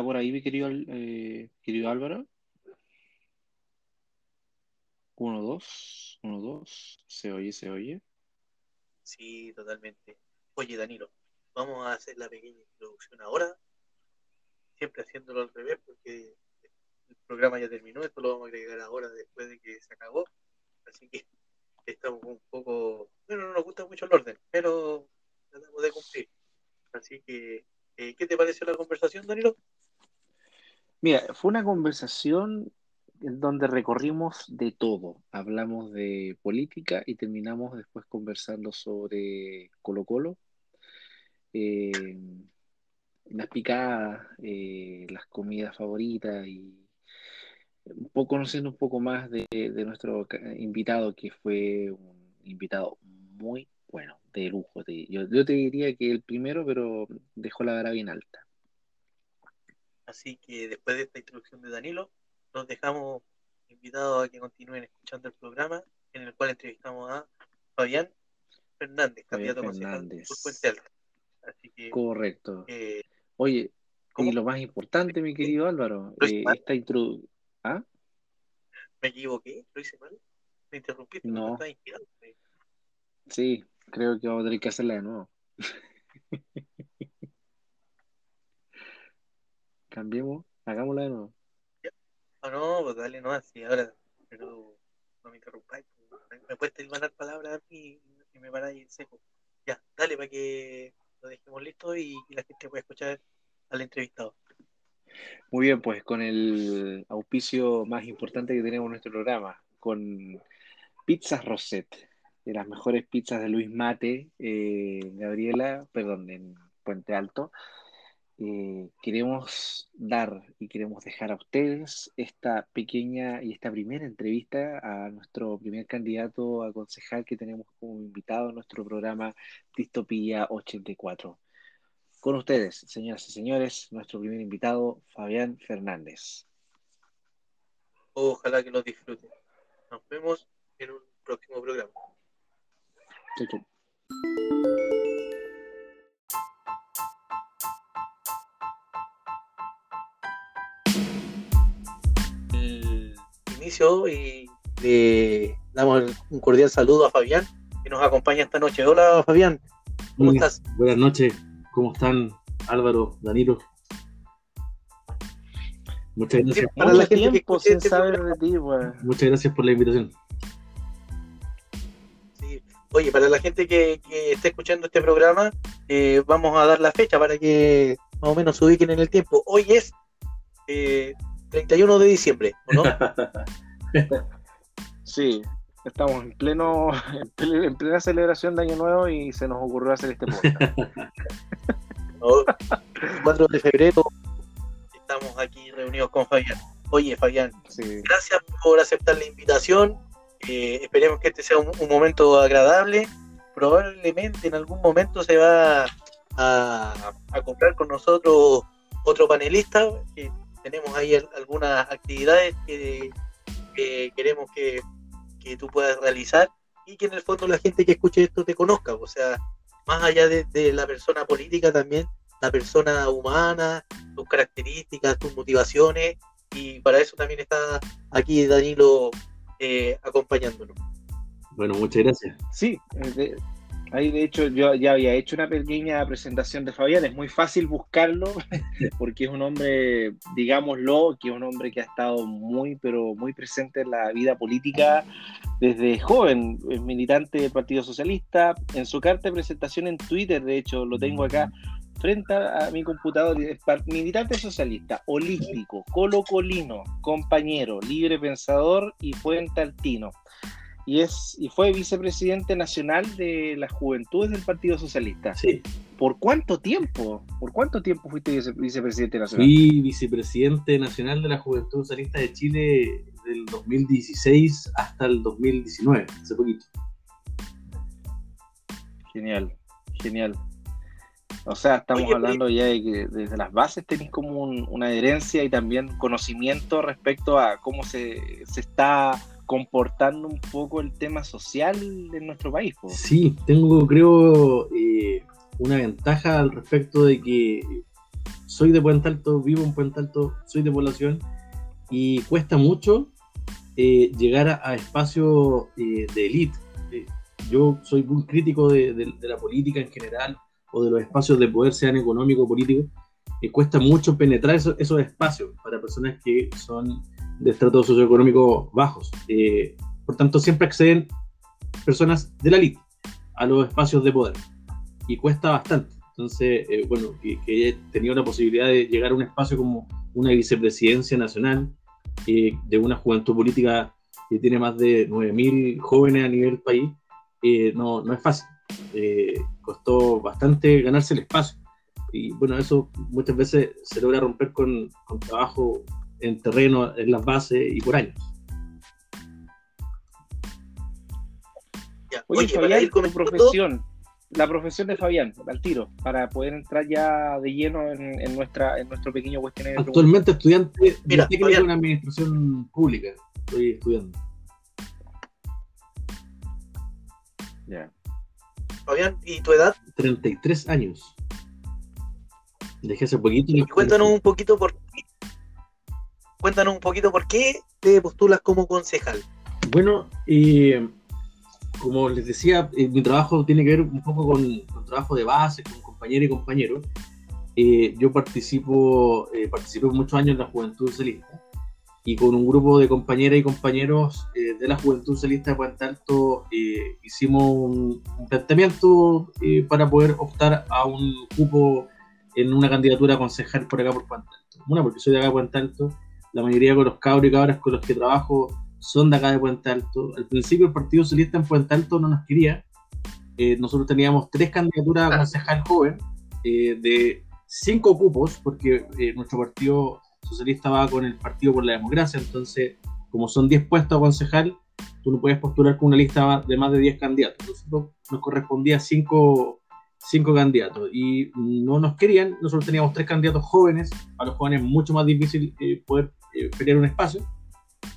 ¿Está por ahí mi querido, eh, querido Álvaro? Uno, dos, uno, dos. ¿Se oye, se oye? Sí, totalmente. Oye, Danilo, vamos a hacer la pequeña introducción ahora. Siempre haciéndolo al revés porque el programa ya terminó. Esto lo vamos a agregar ahora después de que se acabó. Así que estamos un poco. Bueno, no nos gusta mucho el orden, pero tratamos de cumplir. Así que, eh, ¿qué te pareció la conversación, Danilo? Mira, fue una conversación en donde recorrimos de todo. Hablamos de política y terminamos después conversando sobre Colo Colo, eh, las picadas, eh, las comidas favoritas y conociendo un poco más de, nuestro invitado, que fue un invitado muy bueno, de lujo. yo, yo te diría que el primero, pero dejó la vara bien alta. Así que después de esta introducción de Danilo, los dejamos invitados a que continúen escuchando el programa en el cual entrevistamos a Fabián Fernández, candidato concejal por Puente Alto. Así que, Correcto. Eh, Oye, y lo más importante, mi querido Álvaro, eh, esta introducción. ¿Ah? ¿Me equivoqué? ¿Lo hice mal? ¿Me interrumpiste? No. Sí, creo que vamos a tener que hacerla de nuevo. Cambiemos, hagámosla de nuevo. No, no, pues dale no así ahora, pero no me interrumpáis. Pues, me puedes mandar palabras a mí y me paráis en seco. Ya, dale para que lo dejemos listo y, la gente pueda escuchar al entrevistado. Muy bien, pues con el auspicio más importante que tenemos en nuestro programa, con Pizzas Rosette, de las mejores pizzas de Luis Mate, eh, Gabriela, perdón, en Puente Alto. Eh, queremos dar y queremos dejar a ustedes esta pequeña y esta primera entrevista a nuestro primer candidato a concejal que tenemos como invitado en nuestro programa Distopía 84. Con ustedes, señoras y señores, nuestro primer invitado, Fabián Fernández. Ojalá que lo disfruten. Nos vemos en un próximo programa. Inicio y le damos un cordial saludo a Fabián que nos acompaña esta noche. Hola Fabián, ¿cómo estás? Buenas noches, ¿cómo están Álvaro, Danilo? Muchas gracias. Para la gente que este de ti, Muchas gracias por la invitación. Oye, para la gente que, que esté escuchando este programa, eh, vamos a dar la fecha para que más o menos se ubiquen en el tiempo. Hoy es eh, 31 de diciembre, no? sí, estamos en pleno en plena celebración de Año Nuevo y se nos ocurrió hacer este podcast. 4 de febrero estamos aquí reunidos con Fabián. Oye, Fabián, gracias por aceptar la invitación. Eh, esperemos que este sea un, momento agradable. Probablemente en algún momento se va a, a comprar con nosotros otro panelista tenemos ahí algunas actividades que, queremos que, tú puedas realizar y que en el fondo la gente que escuche esto te conozca, o sea, más allá de, la persona política también, la persona humana, tus características, tus motivaciones, y para eso también está aquí Danilo eh, acompañándonos. Bueno, muchas gracias. Sí, eh, Ahí de hecho yo ya había hecho una pequeña presentación de Fabián, es muy fácil buscarlo porque es un hombre, digámoslo, que es un hombre que ha estado muy, pero muy presente en la vida política desde joven, es militante del Partido Socialista, en su carta de presentación en Twitter, de hecho lo tengo acá frente a mi computador, militante socialista, holístico, colocolino, compañero, libre pensador y puente altino y, es, y fue vicepresidente nacional de las juventudes del Partido Socialista. Sí. ¿Por cuánto tiempo? ¿Por cuánto tiempo fuiste vicepresidente nacional? Fui vicepresidente nacional de la Juventud Socialista de Chile del 2016 hasta el 2019, hace poquito. Genial, genial. O sea, estamos hablando ya de que desde las bases tenéis como una adherencia y también conocimiento respecto a cómo se, se está comportando un poco el tema social en nuestro país. Sí, tengo, creo, eh, una ventaja al respecto de que soy de Puente Alto, vivo en Puente Alto, soy de población y cuesta mucho eh, llegar a, espacios eh, de élite. Eh, yo soy muy crítico de, la política en general o de los espacios de poder, sean económicos o políticos. cuesta mucho penetrar esos, espacios para personas que son de estratos socioeconómicos bajos. por tanto, siempre acceden personas de la élite a los espacios de poder y cuesta bastante. Entonces, bueno, que, que he tenido la posibilidad de llegar a un espacio como una vicepresidencia nacional, eh, de una juventud política que tiene más de 9.000 jóvenes a nivel país, eh, no, no, es fácil. Eh, costó bastante ganarse el espacio. Y bueno, eso muchas veces se logra romper con, con trabajo en terreno, en las bases y por años. Oye, Fabián, tu profesión, la profesión de Fabián, al tiro, para poder entrar ya de lleno en, nuestra, en nuestro pequeño cuestionario. Actualmente estudiante de técnico en administración pública, estoy estudiando. Ya. Fabián, ¿y tu edad? 33 años. Dejé hace poquito. Y cuéntanos un poquito por qué. Cuéntanos un poquito por qué te postulas como concejal. Bueno, eh, como les decía, eh, mi trabajo tiene que ver un poco con, trabajo de base, con compañeros y compañeros. Eh, yo participo, eh, participé muchos años en la Juventud Socialista y con un grupo de compañeras y compañeros de la Juventud Socialista de Puente Alto hicimos un, planteamiento para poder optar a un cupo en una candidatura a concejal por acá por Puente Alto. Una, porque soy de acá de Puente Alto, la mayoría de los cabros y cabras con los que trabajo son de acá de Puente Alto. Al principio el Partido Socialista en Puente Alto no nos quería. Eh, nosotros teníamos tres candidaturas a concejal joven eh, de cinco cupos, porque eh, nuestro Partido Socialista va con el Partido por la Democracia, entonces como son 10 puestos a concejal, tú no puedes postular con una lista de más de 10 candidatos. Nosotros nos correspondía cinco, cinco candidatos y no nos querían. Nosotros teníamos tres candidatos jóvenes, a los jóvenes mucho más difícil poder pelear un espacio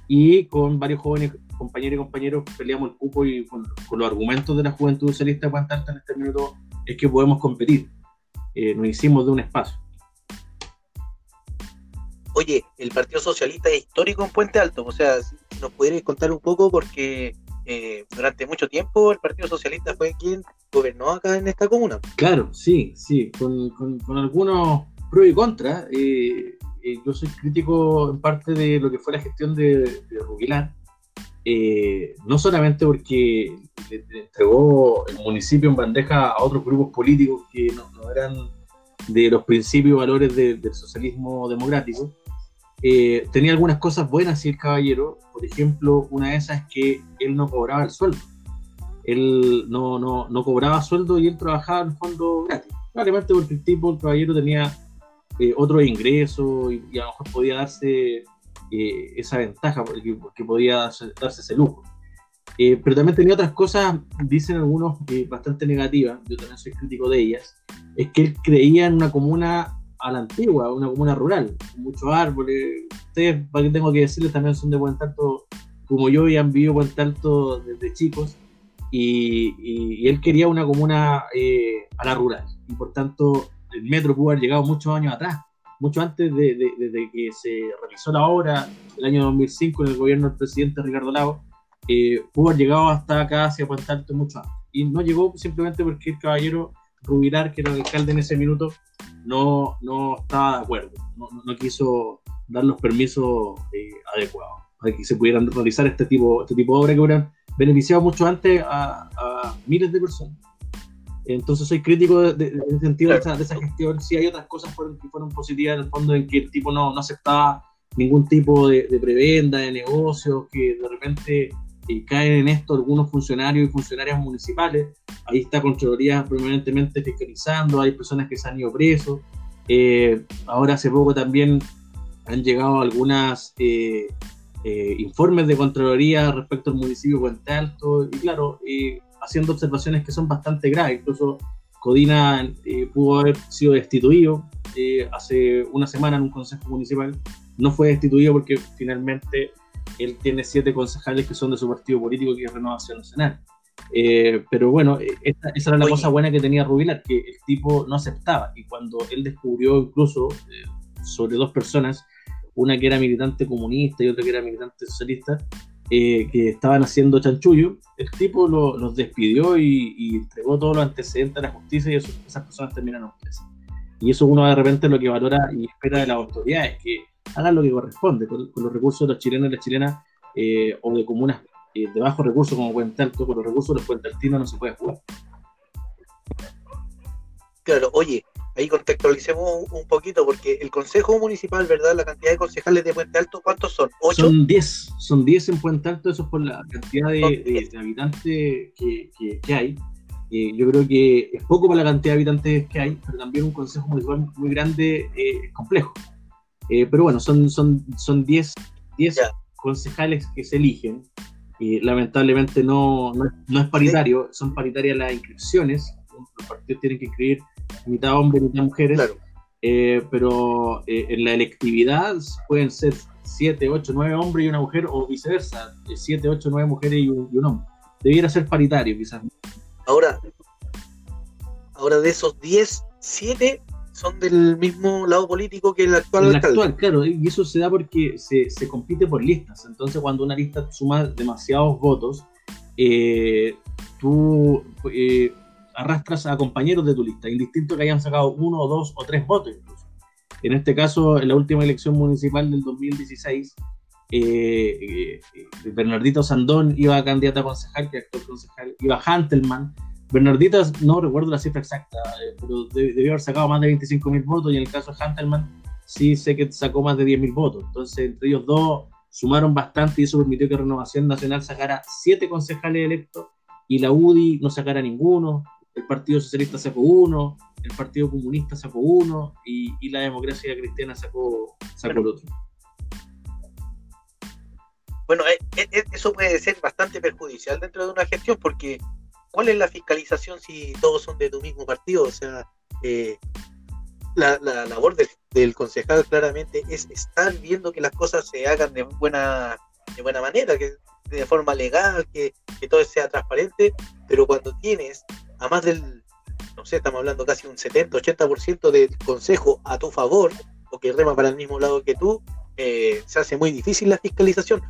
y con varios jóvenes compañeros y compañeros peleamos el cupo y con, los argumentos de la juventud socialista de en este minuto es que podemos competir. Eh, nos hicimos de un espacio. Oye, el Partido Socialista es histórico en Puente Alto, o sea, si nos pudierais contar un poco porque eh, durante mucho tiempo el Partido Socialista fue quien gobernó acá en esta comuna. Claro, sí, sí, con, con, algunos pros y contras. Eh, eh, yo soy crítico en parte de lo que fue la gestión de, de eh, no solamente porque le, entregó el municipio en bandeja a otros grupos políticos que no, eran de los principios y valores del socialismo democrático, eh, tenía algunas cosas buenas, sí, el caballero. Por ejemplo, una de esas es que él no cobraba el sueldo. Él no, no, no cobraba sueldo y él trabajaba en fondo gratis. Probablemente porque el tipo, el caballero, tenía eh, otro ingreso y, a lo mejor podía darse eh, esa ventaja porque, podía darse ese lujo. Eh, pero también tenía otras cosas, dicen algunos, bastante negativas, yo también soy crítico de ellas, es que él creía en una comuna a la antigua, una comuna rural, con muchos árboles. Ustedes, para que tengo que decirles, también son de buen tanto como yo y han vivido buen tanto desde chicos. Y, y, él quería una comuna a la rural. Y por tanto, el metro pudo haber llegado muchos años atrás, mucho antes de, que se realizó la obra, el año 2005, en el gobierno del presidente Ricardo Lago, eh, pudo haber llegado hasta acá, hacia Puente Alto, mucho antes. Y no llegó simplemente porque el caballero Rubilar, que era el alcalde en ese minuto, no, no estaba de acuerdo, no, no quiso dar los permisos eh, adecuados para que se pudieran realizar este tipo, este tipo de obras que hubieran beneficiado mucho antes a, a miles de personas. Entonces soy crítico de, ese sentido de, esa, gestión. Sí hay otras cosas que fueron positivas en el fondo en que el tipo no, no aceptaba ningún tipo de, prebenda, de negocios, que de repente eh, caen en esto algunos funcionarios y funcionarias municipales. Ahí está Contraloría permanentemente fiscalizando, hay personas que se han ido presos. Eh, ahora hace poco también han llegado algunas eh, informes de Contraloría respecto al municipio de Puente Alto y claro, haciendo observaciones que son bastante graves. Incluso Codina eh, pudo haber sido destituido eh, hace una semana en un consejo municipal. No fue destituido porque finalmente él tiene siete concejales que son de su partido político, que es Renovación Nacional. Eh, pero bueno, esa era la cosa buena que tenía Rubilar, que el tipo no aceptaba. Y cuando él descubrió incluso eh, sobre dos personas, una que era militante comunista y otra que era militante socialista, eh, que estaban haciendo chanchullo, el tipo los despidió y, entregó todos los antecedentes a la justicia y esas personas terminaron presas. Y eso uno de repente lo que valora y espera de las autoridades, que hagan lo que corresponde con, los recursos de los chilenos y las chilenas o de comunas eh, de bajo recursos como Puente Alto, con los recursos de los Puente Altinos no se puede jugar. Claro, oye, ahí contextualicemos un, poquito, porque el Consejo Municipal, ¿verdad? La cantidad de concejales de Puente Alto, ¿cuántos son? ¿Ocho? Son 10, son 10 en Puente Alto, eso es por la cantidad de, habitantes que, que, hay. Eh, yo creo que es poco para la cantidad de habitantes que hay, pero también un Consejo Municipal muy grande eh, es complejo. pero bueno, son 10 son, son diez, diez concejales que se eligen y lamentablemente no, no, es paritario, son paritarias las inscripciones, los partidos tienen que inscribir mitad hombres, mitad mujeres, eh, pero eh, en la electividad pueden ser 7, 8, 9 hombres y una mujer, o viceversa, 7, 8, 9 mujeres y un, hombre. Debiera ser paritario quizás. Ahora, ahora de esos 10, 7 son del mismo lado político que el actual el actual, claro, y eso se da porque se, se, compite por listas. Entonces, cuando una lista suma demasiados votos, eh, tú eh, arrastras a compañeros de tu lista, indistinto que hayan sacado uno, o dos o tres votos incluso. En este caso, en la última elección municipal del 2016, eh, Bernardito Sandón iba candidata a concejal, que actual concejal, iba Hantelman, Bernardita, no recuerdo la cifra exacta, eh, pero debió haber sacado más de 25 mil votos y en el caso de Hunterman sí sé que sacó más de 10 mil votos. Entonces, entre ellos dos sumaron bastante y eso permitió que Renovación Nacional sacara siete concejales electos y la UDI no sacara ninguno, el Partido Socialista sacó uno, el Partido Comunista sacó uno y, la Democracia Cristiana sacó, sacó el otro. Bueno, eh, eh, eso puede ser bastante perjudicial dentro de una gestión porque ¿cuál es la fiscalización si todos son de tu mismo partido? O sea, eh, la, labor del concejal claramente es estar viendo que las cosas se hagan de buena, de buena manera, que de forma legal, que, todo sea transparente, pero cuando tienes a más del, no sé, estamos hablando casi un 70, 80% del consejo a tu favor, o que rema para el mismo lado que tú, eh, se hace muy difícil la fiscalización.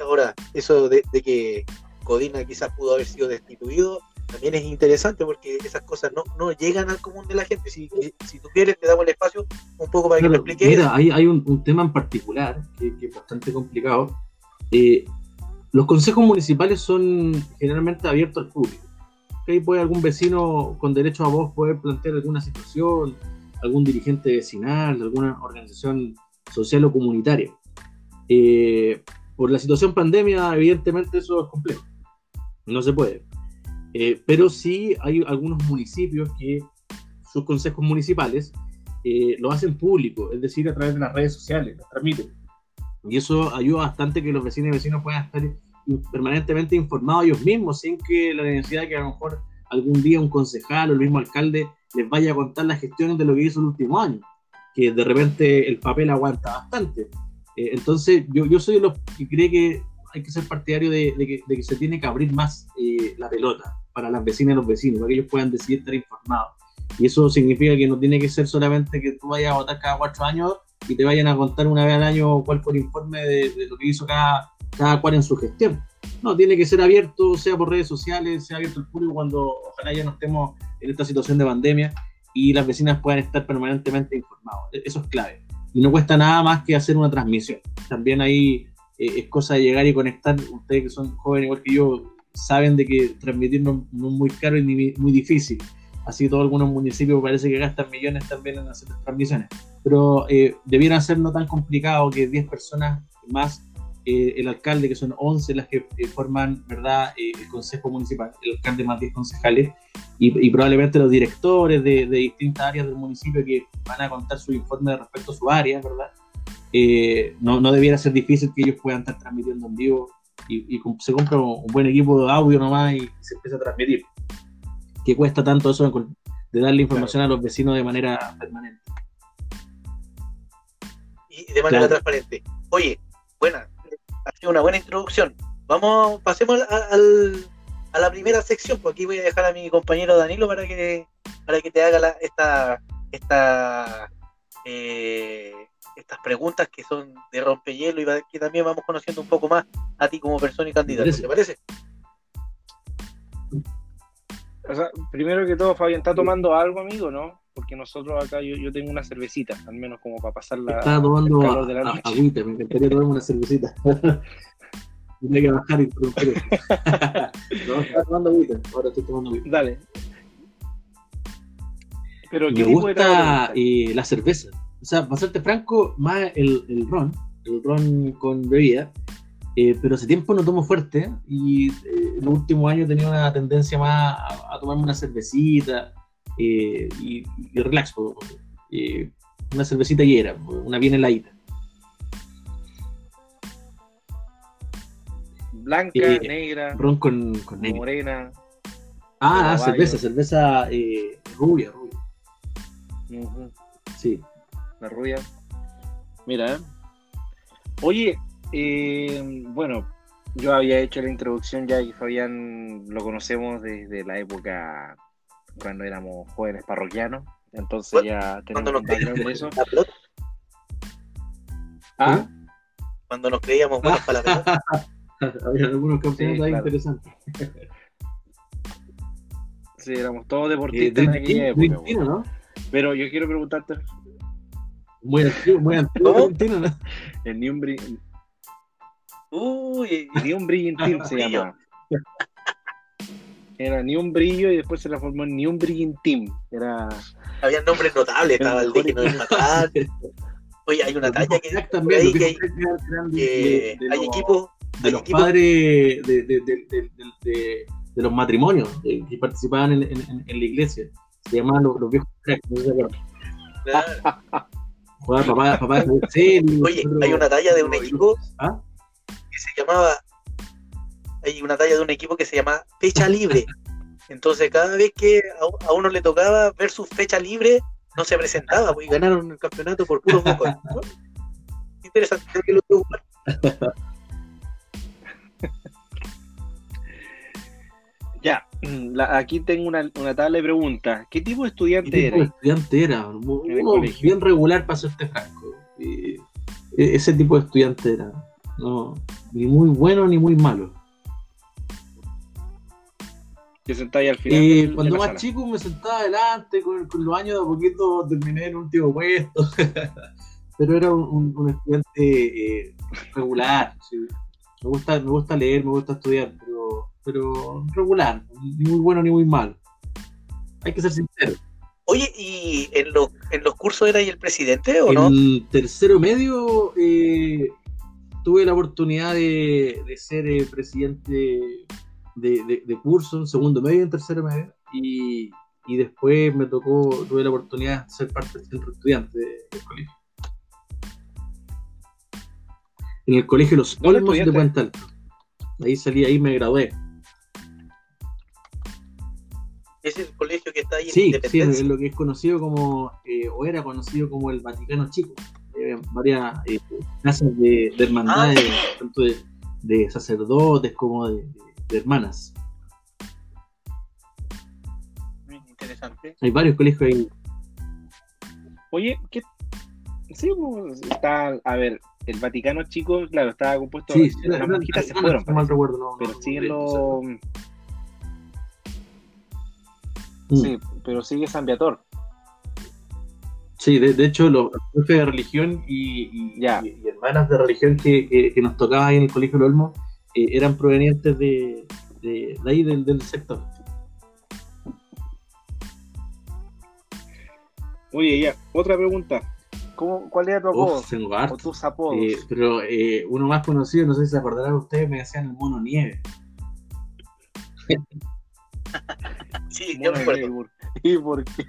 Ahora, eso de que Codina quizás pudo haber sido destituido, también es interesante porque esas cosas no, no llegan al común de la gente. Si, si tú quieres, te damos el espacio un poco para que lo expliques. Mira, hay, hay un, tema en particular que, es bastante complicado. Eh, los consejos municipales son generalmente abiertos al público. Ahí puede algún vecino con derecho a voz poder plantear alguna situación, algún dirigente vecinal, alguna organización social o comunitaria. Eh, por la situación pandemia, evidentemente eso es complejo no se puede. Eh, pero sí hay algunos municipios que sus consejos municipales eh, lo hacen público, es decir, a través de las redes sociales, lo transmiten. Y eso ayuda bastante que los vecinos y vecinos puedan estar permanentemente informados ellos mismos, sin que la de que a lo mejor algún día un concejal o el mismo alcalde les vaya a contar las gestiones de lo que hizo el último año, que de repente el papel aguanta bastante. Eh, entonces, yo, yo soy de que cree que hay que ser partidario de, que, se tiene que abrir más eh, la pelota para las vecinas y los vecinos, para que ellos puedan decidir estar informados. Y eso significa que no tiene que ser solamente que tú vayas a votar cada cuatro años y te vayan a contar una vez al año cuál fue el informe de, lo que hizo cada, cada cual en su gestión. No, tiene que ser abierto, sea por redes sociales, sea abierto al público cuando ojalá ya no estemos en esta situación de pandemia y las vecinas puedan estar permanentemente informados. E-, eso es clave. Y no cuesta nada más que hacer una transmisión. También ahí eh, es cosa de llegar y conectar. Ustedes que son jóvenes igual que yo, saben de que transmitir no, es muy caro y muy difícil. Así todos algunos municipios parece que gastan millones también en hacer transmisiones. Pero eh, debiera ser no tan complicado que 10 personas más eh, el alcalde, que son 11 las que forman verdad el consejo municipal, el alcalde más 10 concejales, y, probablemente los directores de, de, distintas áreas del municipio que van a contar su informe respecto a su área, ¿verdad? Eh, no, no, debiera ser difícil que ellos puedan estar transmitiendo en vivo y, se compra un buen equipo de audio nomás y se empieza a transmitir. ¿Qué cuesta tanto eso de darle información a los vecinos de manera permanente? Y de manera transparente. Oye, buena, ha sido una buena introducción. Vamos, pasemos al, a la primera sección, porque aquí voy a dejar a mi compañero Danilo para que, para que te haga la, esta, esta, eh, estas preguntas que son de rompehielo y que también vamos conociendo un poco más a ti como persona y candidato. ¿Te parece? O sea, primero que todo, Fabián, ¿está tomando algo, amigo, no? Porque nosotros acá, yo, yo tengo una cervecita, al menos como para pasar la. Está tomando calor de la noche. agüita, me encantaría tomar una cervecita. Tiene que bajar y interrumpir. no, está tomando agüita, ahora estoy tomando agüita. Dale. Pero, ¿qué me gusta eh, la cerveza. O sea, para serte franco, más el, el ron, el ron con bebida, eh, pero hace tiempo no tomo fuerte y eh, en los últimos años he tenido una tendencia más a, tomarme una cervecita eh, y, y, relax, una cervecita y era, una bien heladita. Blanca, negra, ron con, con morena. Ah, ah cerveza, cerveza rubia, rubia. Sí. La rubia. Mira, ¿eh? Oye, eh, bueno, yo había hecho la introducción ya y Fabián lo conocemos desde la época cuando éramos jóvenes parroquianos, entonces ya tenemos background de eso. ¿Ah? Cuando nos creíamos buenos para la pelota. Había algunos campeonatos ahí interesantes. Sí, éramos todos deportistas en aquella época. ¿no? Pero yo quiero preguntarte. Muy antiguo, muy antiguo. ¿no? El Niumbri, Uy, brillo Team se llama. Era ni un brillo y después se transformó en ni un brillo Team. Era. Había nombres notables, estaba el de que no es matar. Oye, hay una talla que, también, que, hay, que hay equipos de los padres de, de, de, de, los matrimonios que participaban en, en, en, la iglesia. Se llamaban los, los viejos cracks, no se Claro. papá, papá, sí, Oye, hay una talla de un equipo ¿Ah? se llamaba, hay una talla de un equipo que se llama fecha libre. Entonces cada vez que a, uno le tocaba ver su fecha libre, no se presentaba, pues, y ganaron el campeonato por puros pocos. Interesante que lo Ya, aquí tengo una, una, tabla de preguntas. ¿Qué tipo de estudiante era? estudiante era? bien regular para serte franco. E, ese tipo de estudiante era. No, ni muy bueno ni muy malo. ¿Te sentáis al final? Eh, cuando más chico me sentaba adelante, con, los años de a poquito terminé en último puesto. Pero era un, estudiante eh, regular. Me, gusta, me gusta leer, me gusta estudiar, pero, pero regular, ni muy bueno ni muy malo. Hay que ser sincero. Oye, ¿y en los, en los cursos era ahí el presidente o no? En tercero medio eh, tuve la oportunidad de, ser eh, presidente de, curso en segundo medio y en tercero medio, y, después me tocó, tuve la oportunidad de ser parte del centro estudiante del colegio. En el colegio Los Olmos de Puente Alto. Ahí salí, ahí me gradué. ¿Es el colegio que está ahí sí, en Sí, es lo que es conocido como, eh, o era conocido como el Vaticano Chico varias eh, casas de, de hermandades, ah, tanto de, sacerdotes como de, hermanas. Interesante. Hay varios colegios ahí. Oye, ¿qué? Sí, pues, está, a ver, el Vaticano chico, claro, estaba compuesto. Sí, las monjitas se fueron. No, mal recuerdo, no, pero siguen los. Sí, pero sigue San Viator. Sí, de, hecho, los jefes de religión y, hermanas de religión que, nos tocaba ahí en el Colegio Olmo eh, eran provenientes de, de, ahí, del, sector. Oye, ya, otra pregunta. ¿Cómo, ¿Cuál era tu apodo? o tus apodos. Eh, pero eh, uno más conocido, no sé si se acordarán ustedes, me decían el mono nieve. sí, yo me acuerdo. ¿Y por qué?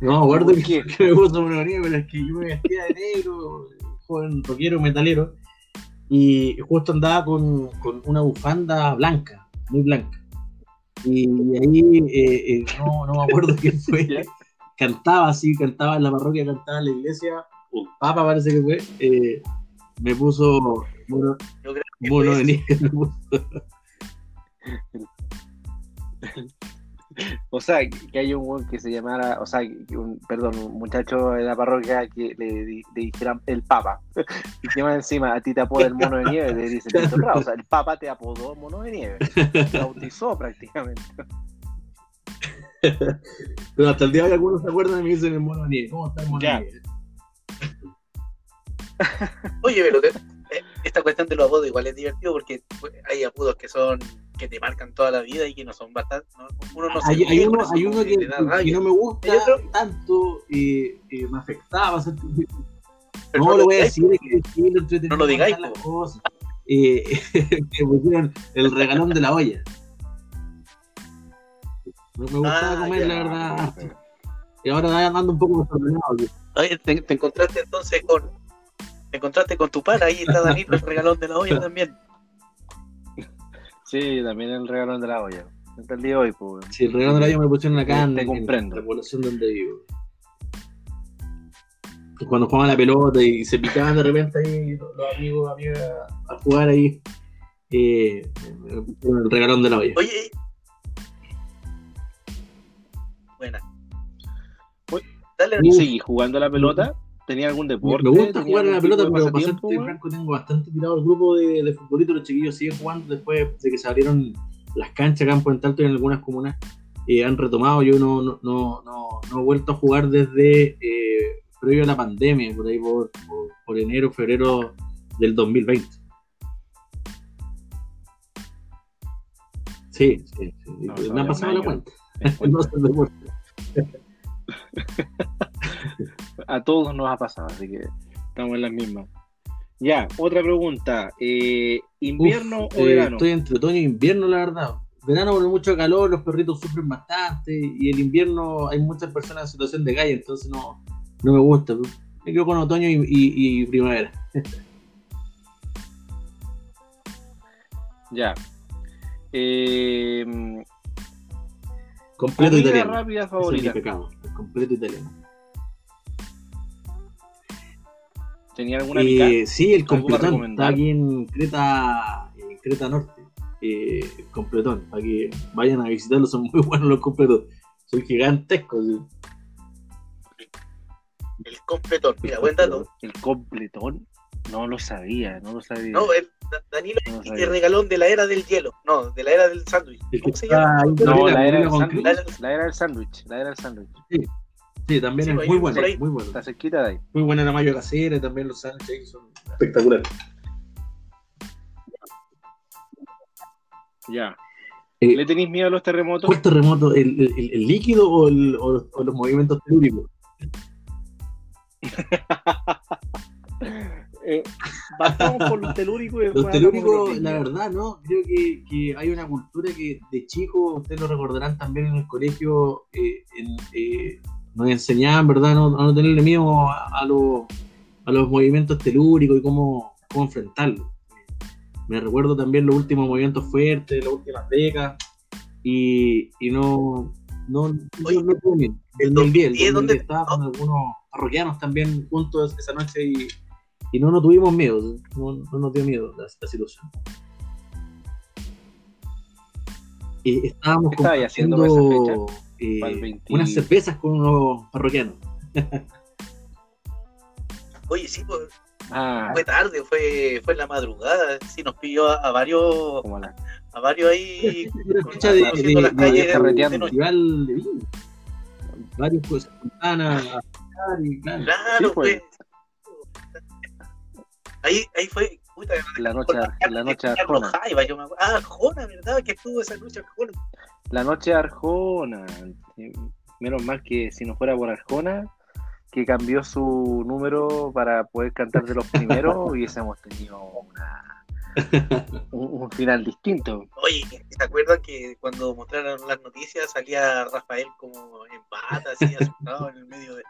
No, guardo que, que, me gusta una pero es que yo me vestía de negro, joven rockero, metalero, y justo andaba con, con una bufanda blanca, muy blanca. Y ahí, eh, eh, no, no me acuerdo quién fue, cantaba así, cantaba en la parroquia, cantaba en la iglesia, un papa parece que fue, eh, me puso mono, mono de nieve, O sea, que hay un weón que se llamara, o sea, un, perdón, un muchacho de la parroquia que le, le dijeran el Papa. Y que más encima a ti te apoda el mono de nieve, le dicen, o sea, el Papa te apodó mono de nieve. Te bautizó prácticamente. Pero hasta el día de hoy algunos se acuerdan de mí dicen el mono de nieve. ¿Cómo está el mono de nieve? Oye, pero eh, esta cuestión de los apodos igual es divertido porque hay apodos que son que te marcan toda la vida y que no son bastante. uno no hay, hay, uno, hay uno que, que, no me gusta tanto y eh, eh, me afectaba. no, no, lo voy a decir, que no lo digáis. Eh, que pusieron el regalón de la olla. No me gustaba ah, comer, la verdad. Y ahora andando un poco desordenado. Te, te encontraste entonces con. Te encontraste con tu pana, ahí está Danilo, el regalón de la olla también. Sí, también el regalón de la olla. Hasta el día de hoy, pues. Sí, el regalón de la olla me pusieron acá en, te comprendo. la población donde vivo. Cuando jugaban la pelota y se picaban de repente ahí los, amigos, amigas a jugar ahí, eh, el regalón de la olla. Oye, buena. Dale, ¿Y seguí jugando a la pelota? ¿Tenía algún deporte? Me gusta jugar a la pelota, pero para serte franco tengo bastante tirado el grupo de, de futbolitos. Los chiquillos siguen jugando después de que se abrieron las canchas campo en Talto y en algunas comunas. Eh, han retomado. Yo no, no, no, no, he vuelto a jugar desde eh, previo a la pandemia, por ahí por, por, enero, febrero del 2020. Sí, sí, sí. me ha pasado la cuenta. no sé el deporte. A todos nos ha pasado, así que estamos en las mismas. Ya, otra pregunta. Eh, ¿Invierno o eh, verano? Estoy entre otoño e invierno, la verdad. Verano por mucho calor, los perritos sufren bastante y el invierno hay muchas personas en situación de calle, entonces no, no me gusta. Me quedo con otoño y, primavera. ya. Eh, completo italiano. rápida favorita. completo italiano. ¿Tenía alguna eh, Sí, el completón. Está aquí en Creta, en Creta Norte. Eh, completón. Para que vayan a visitarlo, son muy buenos los completos. Son gigantescos. El completón, mira, buen dato. El completón, no lo sabía, no lo sabía. No, el, Danilo no el regalón de la era del hielo, no, de la era del sándwich. ¿Cómo se llama? No, la era del sándwich. La era del sándwich, la era del sándwich. Sí. Sí, también es muy bueno, muy bueno. Está cerquita de ahí. Muy buena la mayo casera, también los sándwiches son espectaculares. Ya. Eh, ¿Le tenéis miedo a los terremotos? ¿Cuál terremoto? ¿El, el, el líquido o, el, o, los, o, los, movimientos telúricos? eh, bastamos por los telúricos y Los telúricos, la verdad, ¿no? Creo que, que, hay una cultura que de chico, ustedes lo recordarán también en el colegio, eh, en, eh, nos enseñaban, ¿verdad?, no, a no tenerle miedo a, los, a los movimientos telúricos y cómo, cómo enfrentarlos. Me recuerdo también los últimos movimientos fuertes, las últimas décadas, y, y no, no, no, no tuve miedo. En donde estaba con algunos parroquianos también juntos esa noche y, y no nos tuvimos miedo, no, no nos dio miedo la, la situación. Y estábamos compartiendo eh, unas cervezas con unos parroquianos. Oye, sí, pues, ah. fue tarde, fue, fue en la madrugada, sí, nos pilló a, varios, a varios ahí, fecha de, de, las calles de, de, de noche. Varios pues, Fontana, claro, claro pues. Ahí, ahí fue, puta, la noche, la noche Arjona. Ah, Arjona, ¿verdad? Que estuvo esa noche Arjona. La noche Arjona. Menos mal que si no fuera por Arjona, que cambió su número para poder cantar de los primeros, hubiésemos tenido una, un, final distinto. Oye, ¿se acuerdan que cuando mostraron las noticias salía Rafael como en pata, así asustado en el medio de.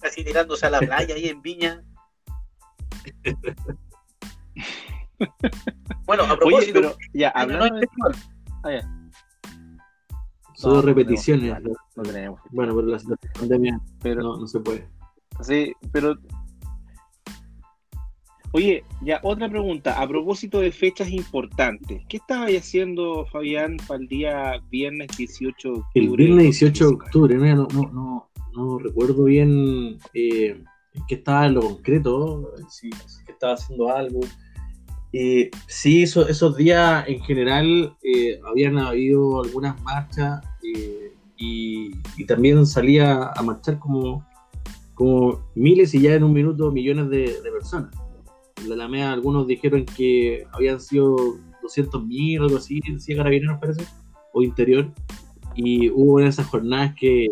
casi tirándose a la playa ahí en Viña? bueno, a propósito. pero, ya, hablando de... Ah, ya. Son repeticiones. No, tenemos. Bueno, pero la pandemia pero, no, no se puede. Sí, pero Oye, ya otra pregunta, a propósito de fechas importantes, ¿qué estabas haciendo, Fabián, para el día viernes 18 de octubre? El viernes 18 de octubre, no, no, no, no recuerdo bien eh, en qué estaba en lo concreto, si, estaba haciendo algo. Eh, sí, esos días en general eh, habían habido algunas marchas eh, y, también salía a marchar como, miles y ya en un minuto millones de, personas la Alameda algunos dijeron que habían sido 200 mil algo así, decía Carabineros parece, o interior, y hubo en esas jornadas que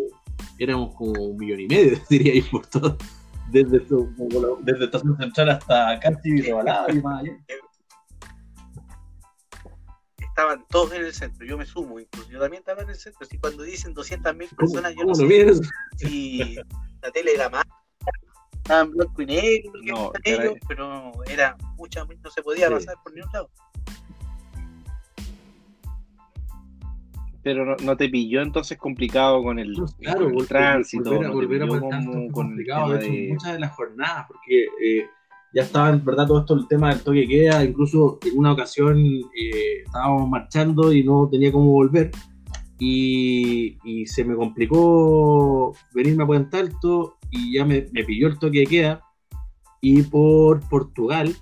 éramos como un millón y medio, diría yo, por todo, desde, desde Estación Central hasta casi rebalado y más allá. Estaban todos en el centro, yo me sumo, incluso yo también estaba en el centro, así cuando dicen 200 mil personas, yo no sé si la tele era más estaban blanco y negro, no, ellos, pero era mucha, no se podía pasar por ningún lado. Pero no, te pilló entonces complicado con el, claro, tránsito. Volver, volver a como, complicado, de hecho, muchas de las jornadas, porque eh, ya estaba en verdad todo esto el tema del toque queda, incluso en una ocasión eh, estábamos marchando y no tenía cómo volver. Y, y, se me complicó venirme a Puente Alto y ya me, me pilló el toque de queda. Y por Portugal,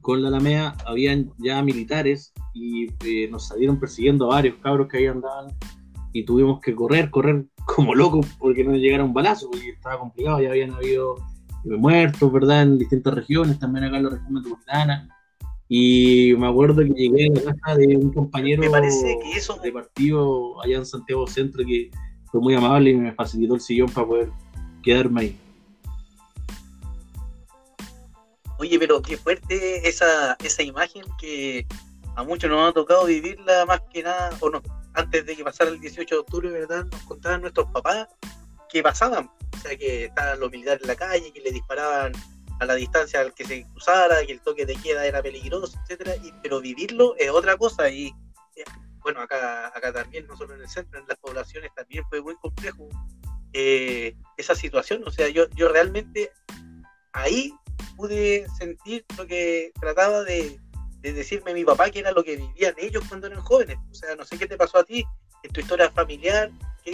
con la Alameda, habían ya militares y eh, nos salieron persiguiendo a varios cabros que ahí andaban y tuvimos que correr, correr como locos porque no llegara un balazo, porque estaba complicado, ya habían habido muertos, ¿verdad? En distintas regiones, también acá en la región metropolitana. Y me acuerdo que llegué a la casa de un compañero de partido allá en Santiago Centro que fue muy amable y me facilitó el sillón para poder quedarme ahí. Oye, pero qué fuerte esa, esa imagen que a muchos nos ha tocado vivirla más que nada, o no, antes de que pasara el 18 de octubre, ¿verdad? Nos contaban nuestros papás que pasaban, sea, que estaban los militares en la calle, que le disparaban a la distancia al que se cruzara, que el toque de queda era peligroso, etcétera, y, pero vivirlo es otra cosa y eh, bueno, acá, acá también, no solo en el centro, en las poblaciones también fue muy complejo eh, esa situación. O sea, yo, yo realmente ahí pude sentir lo que trataba de, decirme mi papá, que era lo que vivían ellos cuando eran jóvenes. O sea, no sé qué te pasó a ti en tu historia familiar,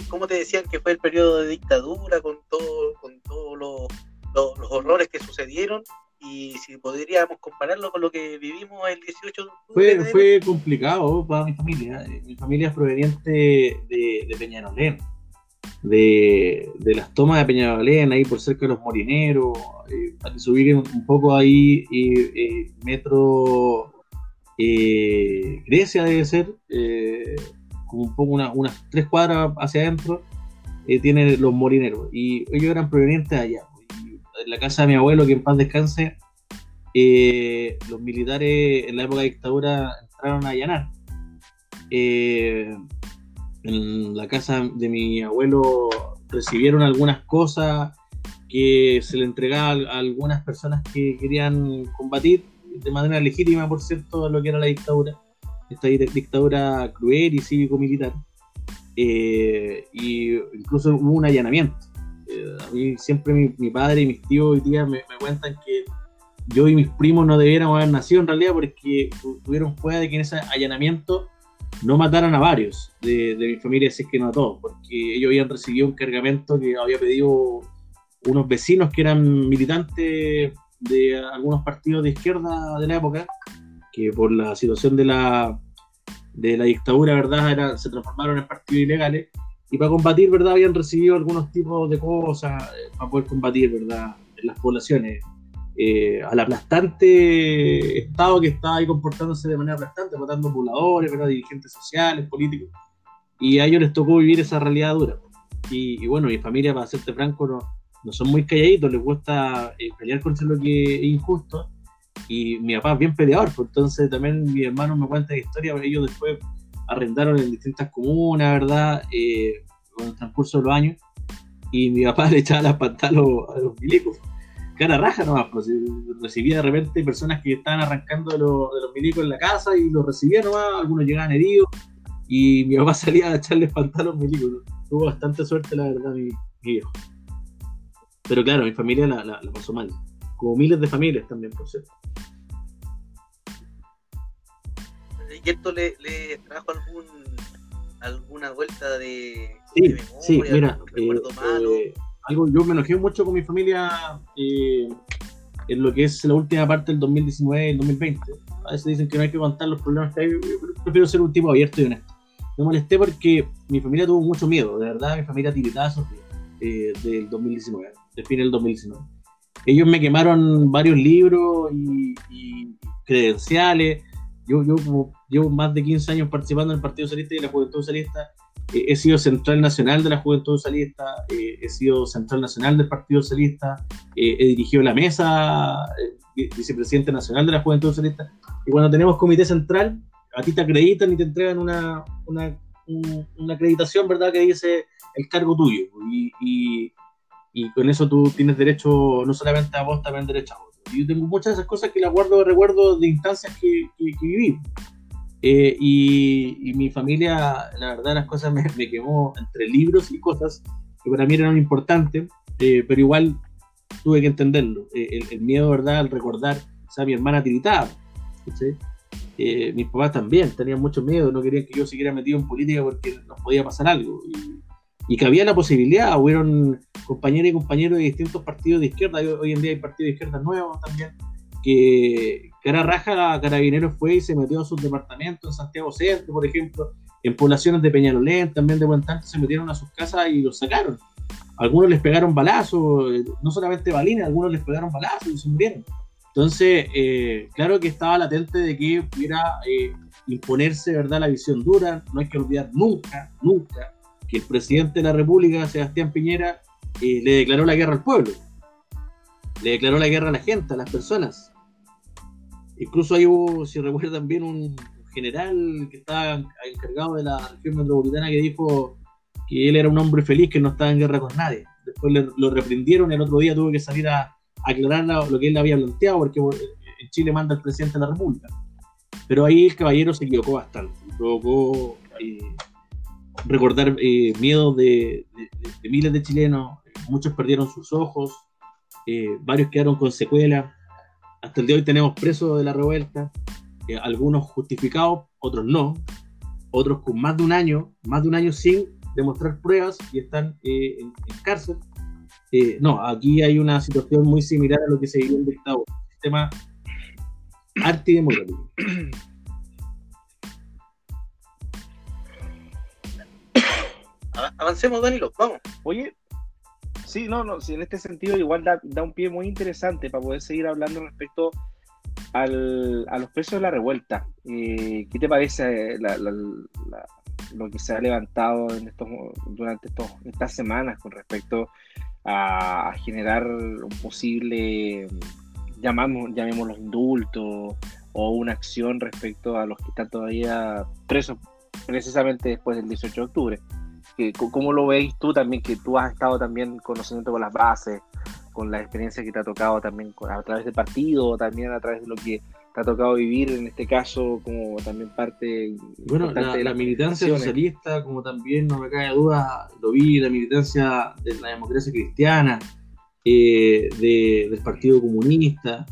cómo te decían que fue el periodo de dictadura con todo, con todos los, los, horrores que sucedieron y si podríamos compararlo con lo que vivimos el 18 de octubre. Fue, fue complicado para mi familia. Mi familia es proveniente de, de Peñalolén de, las tomas de Peñalolén, ahí por cerca de los molineros, eh, para ubiquen un poco ahí, eh, metro eh, Grecia debe ser, como un poco unas tres cuadras hacia adentro, tiene los molineros, y ellos eran provenientes de allá. en la casa de mi abuelo, que en paz descanse, los militares en la época de dictadura entraron a allanar. En la casa de mi abuelo recibieron algunas cosas que se le entregaba a algunas personas que querían combatir de manera legítima, por cierto, lo que era la dictadura, esta dictadura cruel y cívico-militar. Eh, y incluso hubo un allanamiento. Eh, a mí siempre mi, padre y mis tíos y tías me, cuentan que yo y mis primos no debiéramos haber nacido en realidad porque tuvieron fuera de que en ese allanamiento no mataran a varios de, mi familia, si es que no a todos, porque ellos habían recibido un cargamento que había pedido unos vecinos que eran militantes de algunos partidos de izquierda de la época, que por la situación de la, de la dictadura, ¿verdad?, Era, se transformaron en partidos ilegales, y para combatir, ¿verdad?, habían recibido algunos tipos de cosas eh, para poder combatir, ¿verdad?, en las poblaciones eh, al aplastante Estado que estaba ahí comportándose de manera aplastante, matando pobladores, dirigentes sociales, políticos, y a ellos les tocó vivir esa realidad dura. Y, bueno, mi familia, para serte franco, no, no son muy calladitos, les gusta eh, pelear contra lo que es injusto, y mi papá es bien peleador, pues entonces también mi hermano me cuenta historia, ellos después arrendaron en distintas comunas, ¿verdad? Eh, con el transcurso de los años, y mi papá le echaba las pantalones a los milicos cara raja nomás, pues recibía de repente personas que estaban arrancando de, los, de los milicos en la casa y los recibía nomás, algunos llegaban heridos y mi papá salía a echarle espantar a los milicos. Tuvo bastante suerte, la verdad, mi, viejo. Pero claro, mi familia la, pasó mal. Como miles de familias también, por cierto. ¿Y esto le, le trajo algún, alguna vuelta de, sí, memoria, sí, mira, eh, algo, yo me enojé mucho con mi familia en lo que es la última parte del 2019 y el 2020. A veces dicen que no hay que aguantar los problemas que hay. Yo prefiero ser un tipo abierto y honesto. Me molesté porque mi familia tuvo mucho miedo, de verdad, mi familia tiritaba esos días eh, del 2019, del fin del 2019. Ellos me quemaron varios libros y, credenciales. Yo, yo llevo más de 15 años participando en el Partido Socialista y en la Juventud Socialista. Eh, he sido central nacional de la Juventud Socialista, eh, he sido central nacional del Partido Socialista, he dirigido la mesa, vicepresidente nacional de la Juventud Socialista. Y cuando tenemos comité cental, a ti te acreditan y te entregan una, una, acreditación, ¿verdad? Que dice el cargo tuyo. Y, y, y, con eso tú tienes derecho no solamente a vos, también derecho a otros. Y yo tengo muchas de esas cosas que las guardo recuerdo de instancias que, que, viví. Eh, y, y, mi familia, la verdad, las cosas me, me, quemó entre libros y cosas que para mí eran importantes, eh, pero igual tuve que entenderlo. Eh, el, miedo, ¿verdad?, al recordar, o sea, mi hermana tiritaba. ¿sí? Eh, mis papás también tenían mucho miedo, no querían que yo siguiera metido en política porque nos podía pasar algo. Y, que había la posibilidad, hubieron compañeros y compañeros de distintos partidos de izquierda, hoy en día hay partidos de izquierda nuevos también, que cara raja Carabineros fue y se metió a sus departamentos en Santiago Centro, por ejemplo, en poblaciones de Peñalolén, también de Tanto, se metieron a sus casas y los sacaron. Algunos les pegaron balazos, eh, no solamente balines, algunos les pegaron balazos y se murieron. Entonces, eh, claro que estaba latente de que pudiera eh, imponerse ¿verdad? la visión dura. No hay que olvidar nunca, nunca, que el presidente de la República, Sebastián Piñera, eh, le declaró la guerra al pueblo. Le declaró la guerra a la gente, a las personas. Incluso ahí hubo, si recuerdan bien, un general que estaba encargado de la región metropolitana que dijo que él era un hombre feliz que no estaba en guerra con nadie. Después lo reprendieron y el otro día tuvo que salir a, aclarar lo que él había planteado, porque en Chile manda el presidente de la República. Pero ahí el caballero se equivocó bastante, provocó eh, recordar eh, miedos de, miles de chilenos, muchos perdieron sus ojos, eh, varios quedaron con secuelas. Hasta el día de hoy tenemos presos de la revuelta, algunos justificados, otros no, otros con más de un año, más de un año sin demostrar pruebas y están en cárcel. Eh, no, aquí hay una situación muy similar a lo que se vivió en el Estado, un sistema antidemocrático. Avancemos, Danilo, vamos. Oye, sí, no, no, sí, en este sentido igual da, un pie muy interesante para poder seguir hablando respecto al, a los presos de la revuelta. Eh, ¿Qué te parece lo que se ha levantado en estos, durante estos, estas semanas con respecto a, generar un posible, llamamos, llamémoslo indulto o una acción respecto a los que están todavía presos precisamente después del 18 de octubre. ¿Cómo lo veis tú también, que tú has estado también conociendo con las bases, con la experiencia que te ha tocado también a través del partido, también a través de lo que te ha tocado vivir en este caso como también parte bueno la, de la militancia socialista como también no me cae duda lo vi la militancia de la democracia cristiana eh, del partido comunista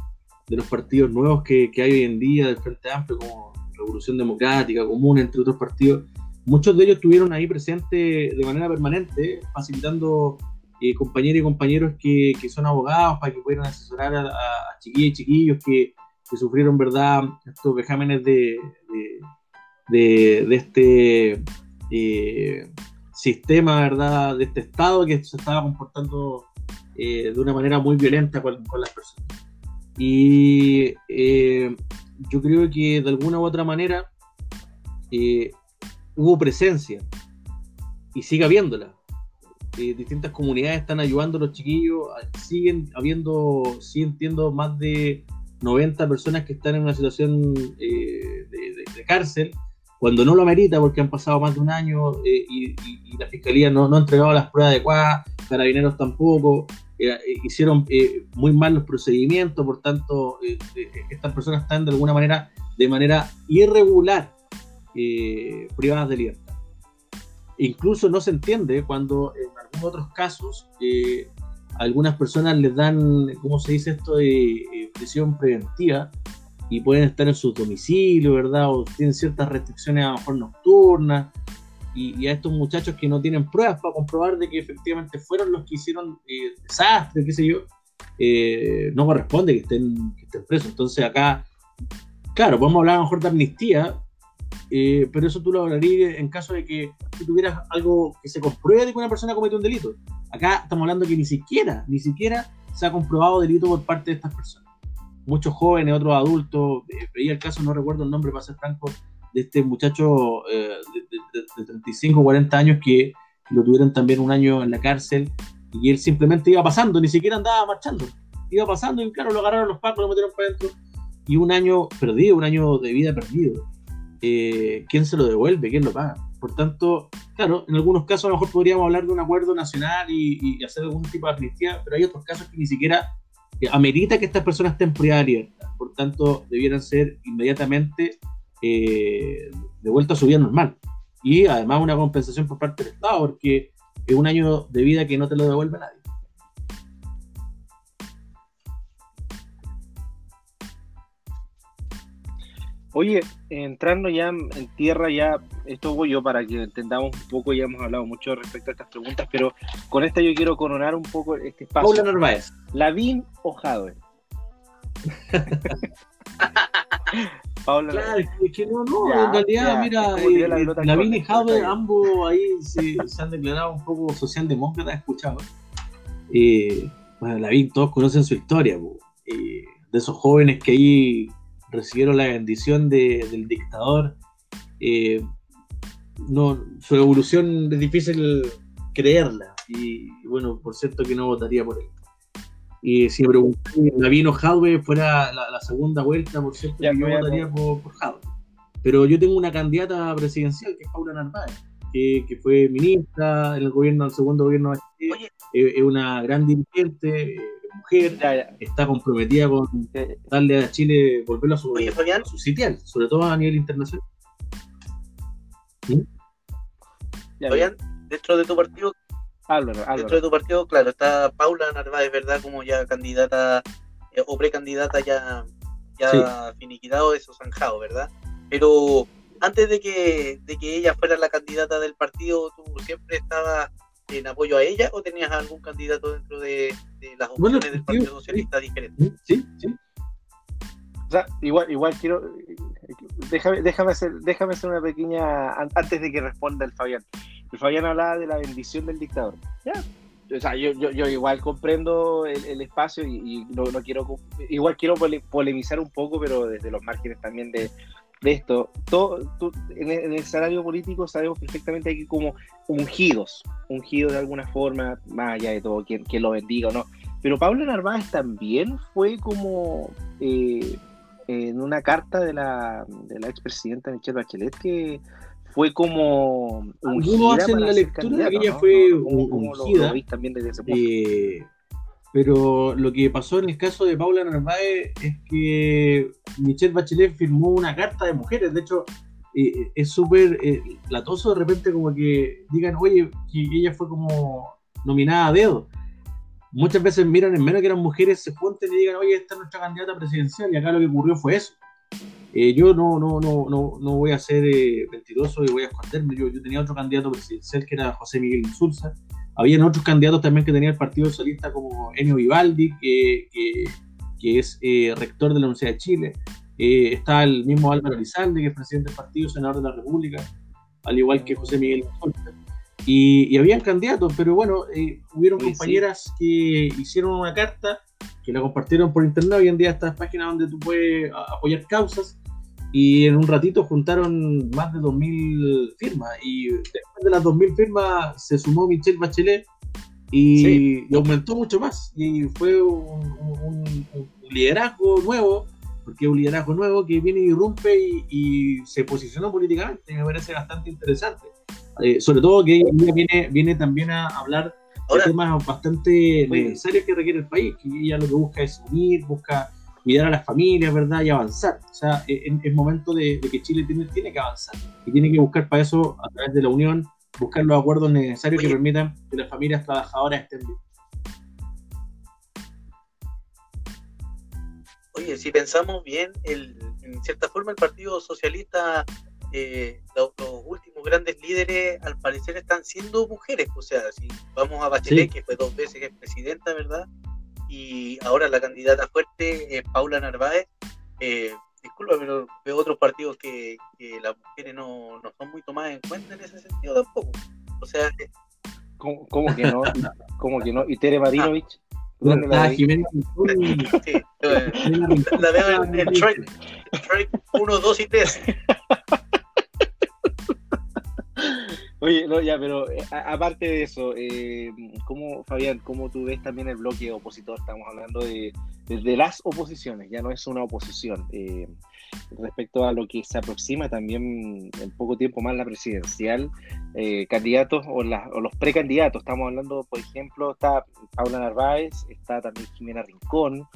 de los partidos nuevos que, que, hay hoy en día del Frente Amplio como Revolución Democrática Común entre otros partidos muchos de ellos estuvieron ahí presentes de manera permanente facilitando eh, compañeros y compañeros que, que, son abogados para que puedan asesorar a, chiquillas y chiquillos que que sufrieron, ¿verdad?, estos vejámenes de, de, este eh, sistema, ¿verdad?, de este Estado que se estaba comportando eh, de una manera muy violenta con, las personas. Y eh, yo creo que de alguna u otra manera hubo presencia y sigue habiéndola. distintas comunidades están ayudando a los chiquillos, siguen habiendo, siguen entiendo más de 90 personas que están en una situación eh, de, cárcel, cuando no lo amerita porque han pasado más de un año eh, y, la fiscalía no, no, ha entregado las pruebas adecuadas, carabineros tampoco, eh, hicieron muy mal los procedimientos, por tanto, estas personas están de alguna manera, de manera irregular, privadas de libertad. Incluso no se entiende cuando en algunos otros casos algunas personas les dan, ¿cómo se dice esto?, de prisión preventiva y pueden estar en su domicilio, ¿verdad? O tienen ciertas restricciones a lo mejor nocturnas. Y, a estos muchachos que no tienen pruebas para comprobar de que efectivamente fueron los que hicieron eh, desastre, qué sé yo, eh, no corresponde que estén, que estén presos. Entonces acá, claro, podemos hablar a lo mejor de amnistía, eh, pero eso tú lo hablarías en caso de que tú tuvieras algo que se compruebe de que una persona cometió un delito. Acá estamos hablando que ni siquiera, ni siquiera se ha comprobado delito por parte de estas personas muchos jóvenes, otros adultos. Eh, veía el caso, no recuerdo el nombre, para ser franco, de este muchacho eh, de, 35, 40 años que lo tuvieron también un año en la cárcel y él simplemente iba pasando, ni siquiera andaba marchando. Iba pasando y claro, lo agarraron los pacos, lo metieron para adentro y un año perdido, un año de vida perdido. Eh, ¿Quién se lo devuelve? ¿Quién lo paga? Por tanto, claro, en algunos casos a lo mejor podríamos hablar de un acuerdo nacional y, hacer algún tipo de amnistía, pero hay otros casos que ni siquiera amerita que estas personas estén privada de libertad. Por tanto, debieran ser inmediatamente eh, a su vida normal. Y además una compensación por parte del Estado, porque es un año de vida que no te lo devuelve nadie. Oye, entrando ya en tierra, ya esto voy yo para que entendamos un poco, ya hemos hablado mucho respecto a estas preguntas, pero con esta yo quiero coronar un poco este espacio. Paula Narváez. ¿Lavín o Jadwe? Paula claro, es que no, no, en realidad, mira, eh, Lavín y Jadwe, ambos ahí se, han declarado un poco socialdemócratas, escuchado. Eh, bueno, Lavín, todos conocen su historia, eh, de esos jóvenes que ahí recibieron la bendición del dictador. Eh, no, su evolución es difícil creerla. Y, bueno, por cierto que no votaría por él. Y si me pregunté Navino Jadwe fuera la, segunda vuelta, por cierto, yo votaría por, por Pero yo tengo una candidata presidencial que es Paula Narváez, que, que fue ministra en el gobierno, el segundo gobierno de es una gran dirigente, mujer, está comprometida con darle a Chile, volverlo a su, su sitial, sobre todo a nivel internacional. ¿Sí? dentro de tu partido, dentro de tu partido, claro, está Paula Narváez, ¿verdad? Como ya candidata eh, o precandidata ya, ya finiquitado, eso zanjado, ¿verdad? Pero antes de que, de que ella fuera la candidata del partido, tú siempre estabas en apoyo a ella o tenías algún candidato dentro de, las opciones del Partido Socialista diferente? Sí, sí. O sea, igual, igual quiero. Déjame, déjame, hacer, déjame hacer una pequeña. Antes de que responda el Fabián. El Fabián hablaba de la bendición del dictador. Ya. O sea, yo, yo, yo igual comprendo el, espacio y, no, no, quiero. Igual quiero polemizar un poco, pero desde los márgenes también de, de esto. Todo, en, el, escenario político sabemos perfectamente que como ungidos, ungidos de alguna forma, más allá de todo, quien, quien lo bendiga o no. Pero Pablo Narváez también fue como eh, en una carta de la, de la expresidenta Michelle Bachelet que fue como algunos hacen la lectura que ella fue ungida también desde ese punto. Eh, pero lo que pasó en el caso de Paula Narváez es que Michelle Bachelet firmó una carta de mujeres. De hecho, eh, eh, es súper eh, latoso de repente como que digan, oye, que ella fue como nominada a dedo. Muchas veces miran en menos que eran mujeres, se junten y digan, oye, esta es nuestra candidata presidencial. Y acá lo que ocurrió fue eso. yo no, no, no, no, no voy a ser mentiroso y voy a esconderme. Yo, yo tenía otro candidato presidencial que era José Miguel Insulza habían otros candidatos también que tenía el Partido Socialista como Enio Vivaldi, que, que, es eh, rector de la Universidad de Chile. Eh, está el mismo Álvaro Lizalde, que es presidente del partido, senador de la República, al igual que José Miguel y, y habían candidatos, pero bueno, eh, hubieron compañeras que hicieron una carta, que la compartieron por internet. Hoy en día estas páginas donde tú puedes apoyar causas y en un ratito juntaron más de 2.000 firmas y después de las 2.000 firmas se sumó Michelle Bachelet y, aumentó mucho más y fue un, liderazgo nuevo porque es un liderazgo nuevo que viene y irrumpe y, se posicionó políticamente me parece bastante interesante. Eh, sobre todo que viene, viene también a hablar de temas bastante necesarios que requiere el país que ella lo que busca es unir, busca cuidar a las familias, ¿verdad? Y avanzar. O sea, e-, es, momento de, que Chile tiene, que avanzar y tiene que buscar para eso, a través de la Unión, buscar los acuerdos necesarios que permitan que las familias trabajadoras estén bien. Oye, si pensamos bien, en cierta forma el Partido Socialista, eh, los, últimos grandes líderes al parecer están siendo mujeres. O sea, si vamos a Bachelet, que fue dos veces presidenta, ¿verdad? Y ahora la candidata fuerte es Paula Narváez. Eh, disculpa, pero veo otros partidos que, las mujeres no, no, son muy tomadas en cuenta en ese sentido tampoco. O sea... Eh, ¿Cómo, cómo que no? ¿Cómo que no? ¿Y Tere Marinovich? ¿Dónde la, Jimena sí, la, veo en el track, 1, 2 y 3. Oye, no, ya, pero eh, aparte de eso, eh, ¿cómo, Fabián, cómo tú ves también el bloque opositor? Estamos hablando de, las oposiciones, ya no es una oposición. Eh, respecto a lo que se aproxima también en poco tiempo más la presidencial, eh, candidatos o, los precandidatos. Estamos hablando, por ejemplo, está Paula Narváez, está también Jimena Rincón,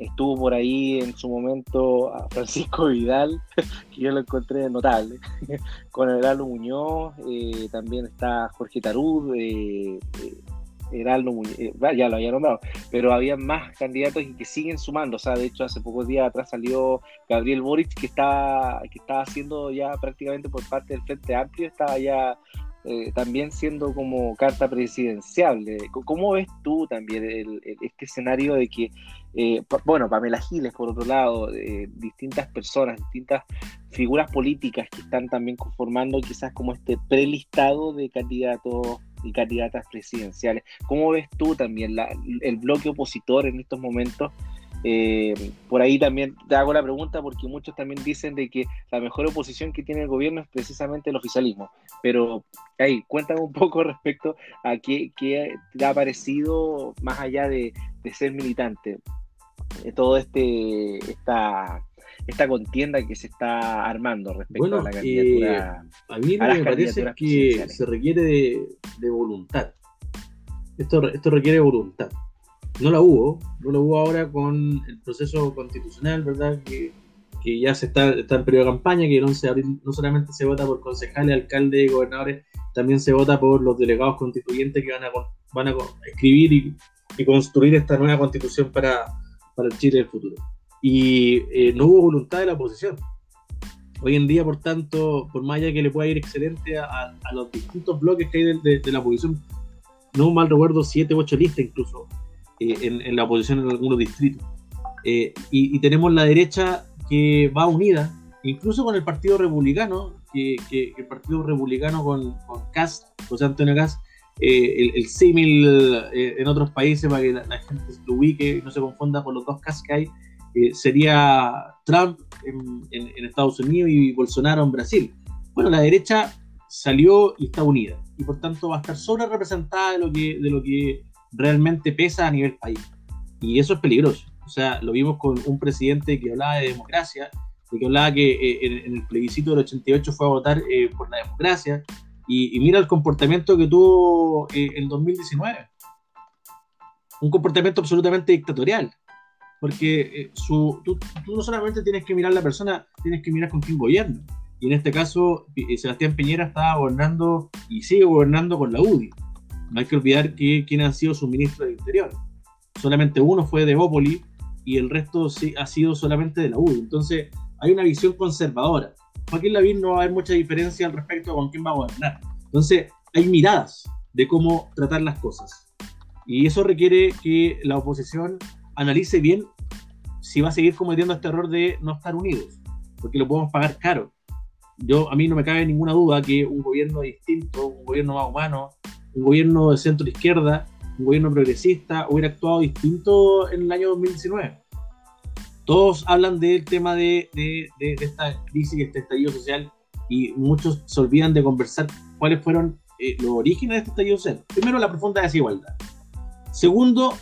estuvo por ahí en su momento Francisco Vidal, que yo lo encontré notable, con Heraldo Muñoz, eh, también está Jorge Tarud, eh, Heraldo eh, ya lo había nombrado, pero había más candidatos y que siguen sumando. O sea, de hecho, hace pocos días atrás salió Gabriel Boric, que estaba, que estaba haciendo ya prácticamente por parte del Frente Amplio, estaba ya eh, también siendo como carta presidencial. ¿Cómo ves tú también este escenario de que, eh, bueno, Pamela Giles, por otro lado, distintas personas, distintas figuras políticas que están también conformando quizás como este prelistado de candidatos y candidatas presidenciales. ¿Cómo ves tú también el bloque opositor en estos momentos? Eh, por ahí también te hago la pregunta porque muchos también dicen de que la mejor oposición que tiene el gobierno es precisamente el oficialismo. Pero ahí, cuéntame un poco respecto a qué, te ha parecido más allá de ser militante. Eh, todo este esta esta contienda que se está armando respecto a la candidatura. Eh, a mí me parece que se requiere de, voluntad. Esto, esto requiere voluntad. No la hubo, no la hubo ahora con el proceso constitucional, ¿verdad? Que, que ya se está, está en periodo de campaña, que el 11 de abril no solamente se vota por concejales, alcaldes y gobernadores, también se vota por los delegados constituyentes que van a, van a escribir y, y construir esta nueva constitución para, para el Chile del futuro y eh, no hubo voluntad de la oposición. Hoy en día, por tanto, por más allá que le pueda ir excelente a, los distintos bloques que hay de, la oposición, no mal recuerdo, siete, ocho listas incluso eh, en, la oposición en algunos distritos. Eh, y, tenemos la derecha que va unida, incluso con el Partido Republicano, que, el Partido Republicano con, con Cast, José Antonio Cast, el, el símil en otros países para que la, gente se ubique y no se confunda por los dos Cast que hay, eh, sería Trump en, Estados Unidos y Bolsonaro en Brasil. Bueno, la derecha salió y está unida y por tanto va a estar sobre representada de lo que, de lo que realmente pesa a nivel país. Y eso es peligroso. O sea, lo vimos con un presidente que hablaba de democracia, de que hablaba que eh, en, el plebiscito del 88 fue a votar eh, por la democracia, y, y, mira el comportamiento que tuvo en 2019. Un comportamiento absolutamente dictatorial porque eh, su, tú, no solamente tienes que mirar la persona, tienes que mirar con quién gobierna. Y en este caso, eh, Sebastián Piñera estaba gobernando y sigue gobernando con la UDI. No hay que olvidar que quién ha sido su ministro de Interior. Solamente uno fue de Bópoli y el resto sí, ha sido solamente de la UDI. Entonces, hay una visión conservadora. Joaquín Lavín no va a haber mucha diferencia al respecto con quién va a gobernar. Entonces, hay miradas de cómo tratar las cosas. Y eso requiere que la oposición analice bien si va a seguir cometiendo este error de no estar unidos, porque lo podemos pagar caro. Yo, a mí no me cabe ninguna duda que un gobierno distinto, un gobierno más humano, un gobierno de centro izquierda, un gobierno progresista, hubiera actuado distinto en el año 2019. Todos hablan del tema de, de, de, esta crisis, este estallido social, y muchos se olvidan de conversar cuáles fueron eh, los orígenes de este estallido social. Primero, la profunda desigualdad. Segundo,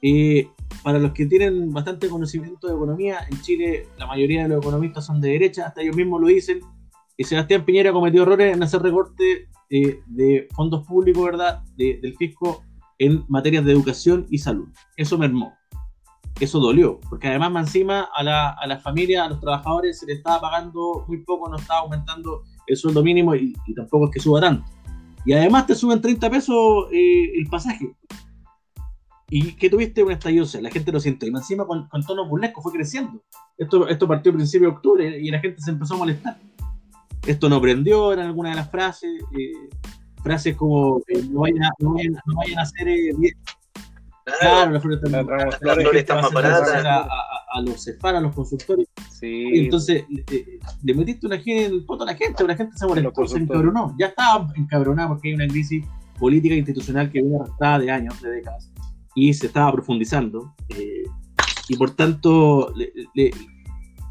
eh, para los que tienen bastante conocimiento de economía, en Chile la mayoría de los economistas son de derecha, hasta ellos mismos lo dicen, y Sebastián Piñera cometió errores en hacer recorte eh, de fondos públicos, ¿verdad?, del fisco en materias de educación y salud. Eso mermó, eso dolió, porque además más encima a la, a familia, a los trabajadores se les estaba pagando muy poco, no estaba aumentando el sueldo mínimo y, tampoco es que suba tanto. Y además te suben 30 pesos eh, el pasaje. ¿Y que tuviste un estallido social? La gente lo siente. Y encima con, con tono burlesco fue creciendo. Esto, esto partió a principios de octubre y la gente se empezó a molestar. Esto no prendió, eran algunas de las frases. Eh, frases como eh, no, vayan no, vayan, no, vayan, a hacer eh, Claro, las flores están, más baratas. A, a, los cefar, a los consultores. Sí. Entonces, le, metiste una gente en el poto a la gente, la gente se molestó, se encabronó. Ya estaba encabronada porque hay una crisis política e institucional que viene arrastrada de años, de décadas, y se estaba profundizando. Eh, y por tanto, le,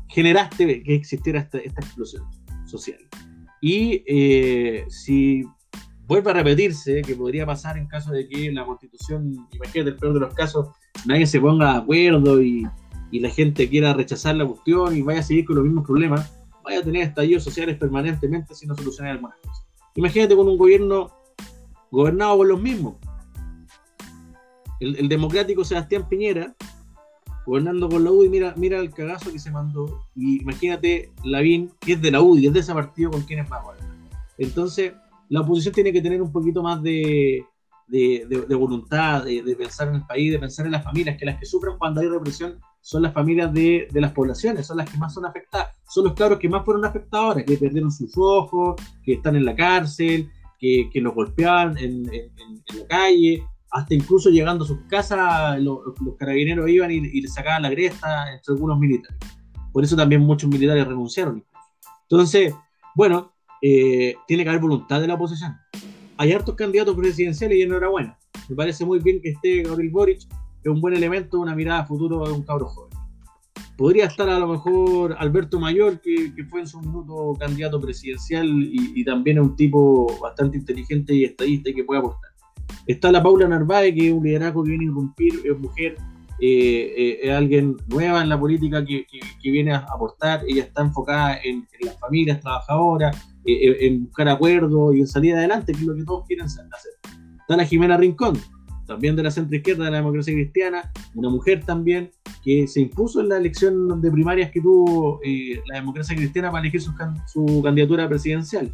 generaste que existiera esta, esta explosión social. Y eh, si vuelve a repetirse, que podría pasar en caso de que la constitución, imagínate el peor de los casos, nadie se ponga de acuerdo y, y, la gente quiera rechazar la cuestión y vaya a seguir con los mismos problemas, vaya a tener estallidos sociales permanentemente si no solucionar algunas cosas. Imagínate con un gobierno gobernado por los mismos. El, democrático Sebastián Piñera, gobernando por la UDI, mira, mira el cagazo que se mandó. Y imagínate Lavín, que es de la UDI, es de ese partido con quienes va a gobernar. Entonces, la oposición tiene que tener un poquito más de, voluntad, de, pensar en el país, de pensar en las familias, que las que sufren cuando hay represión son las familias de, las poblaciones, son las que más son afectadas, son los cabros que más fueron afectados ahora, que perdieron sus ojos, que están en la cárcel, que, que los golpeaban en, la calle, hasta incluso llegando a sus casas, los, carabineros iban y, y, le sacaban la cresta entre algunos militares. Por eso también muchos militares renunciaron. Entonces, bueno, eh, tiene que haber voluntad de la oposición. Hay hartos candidatos presidenciales y enhorabuena. Me parece muy bien que esté Gabriel Boric, es un buen elemento, una mirada a futuro de un cabro joven. Podría estar a lo mejor Alberto Mayor, que, fue en su minuto candidato presidencial y, también es un tipo bastante inteligente y estadista y que puede aportar. Está la Paula Narváez, que es un liderazgo que viene a irrumpir, es mujer, eh, eh, es alguien nueva en la política que, viene a aportar, ella está enfocada en, en las familias trabajadoras, en buscar acuerdos y en salir adelante, que es lo que todos quieren hacer. La Jimena Rincón, también de la centro izquierda de la democracia cristiana, una mujer también que se impuso en la elección de primarias que tuvo eh, la democracia cristiana para elegir su, candidatura presidencial.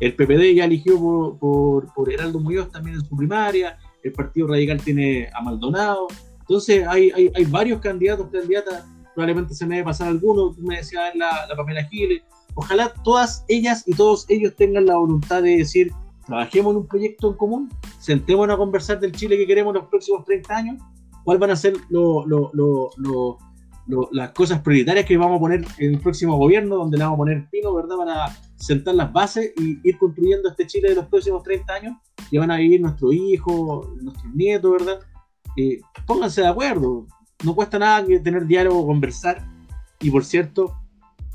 El PPD ya eligió por, por, Heraldo Muñoz también en su primaria, el Partido Radical tiene a Maldonado, entonces hay, hay, hay varios candidatos, candidatas, probablemente se me debe pasar alguno, me decías la, la Pamela Giles, ojalá todas ellas y todos ellos tengan la voluntad de decir, trabajemos en un proyecto en común, sentémonos a conversar del Chile que queremos los próximos 30 años, cuáles van a ser las cosas prioritarias que vamos a poner en el próximo gobierno, donde le vamos a poner pino, ¿verdad? Para sentar las bases y ir construyendo este Chile de los próximos 30 años, que van a vivir nuestros hijos, nuestros nietos, ¿verdad? Eh, pónganse de acuerdo, no cuesta nada tener diálogo, conversar, y por cierto,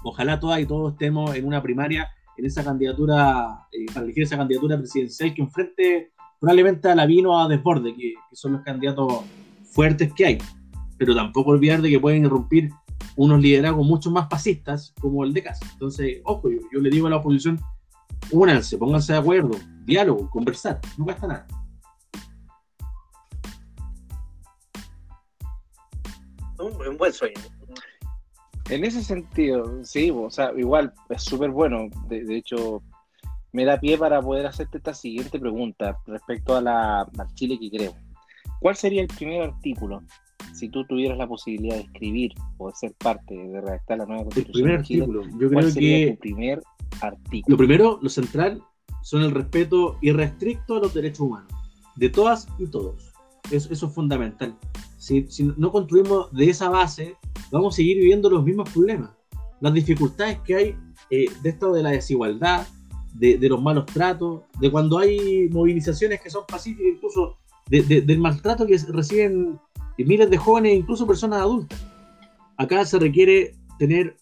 ojalá todas y todos estemos en una primaria, en esa candidatura, eh, para elegir esa candidatura presidencial que enfrente probablemente a Lavino a Desborde, que, son los candidatos fuertes que hay. Pero tampoco olvidar de que pueden irrumpir unos liderazgos mucho más fascistas como el de Casa. Entonces, ojo, yo, yo le digo a la oposición, únanse, pónganse de acuerdo, diálogo, conversar, no cuesta nada. Un, buen sueño, en ese sentido, sí, o sea, igual es súper bueno. De, hecho, me da pie para poder hacerte esta siguiente pregunta respecto a la, al Chile que creo. ¿Cuál sería el primer artículo si tú tuvieras la posibilidad de escribir o de ser parte de redactar la nueva constitución? El primer artículo, yo creo sería que. Tu primer artículo. Lo primero, lo central, son el respeto irrestricto a los derechos humanos, de todas y todos. Eso, es fundamental. Si, si no construimos de esa base, vamos a seguir viviendo los mismos problemas. Las dificultades que hay eh, de esto de la desigualdad, de, los malos tratos, de cuando hay movilizaciones que son pacíficas, incluso del maltrato que reciben miles de jóvenes, incluso personas adultas. Acá se requiere tener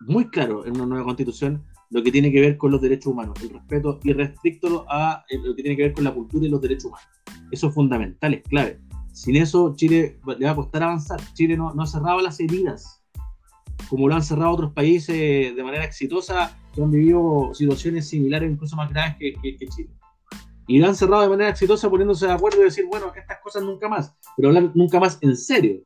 muy claro en una nueva constitución lo que tiene que ver con los derechos humanos, el respeto irrestricto a eh, lo que tiene que ver con la cultura y los derechos humanos. Eso es fundamental, es clave. Sin eso, Chile le va a costar avanzar. Chile no, no ha cerrado las heridas, como lo han cerrado otros países de manera exitosa, que han vivido situaciones similares, incluso más graves que, que, Chile. Y lo han cerrado de manera exitosa poniéndose de acuerdo y decir, bueno, estas cosas nunca más, pero hablar nunca más en serio.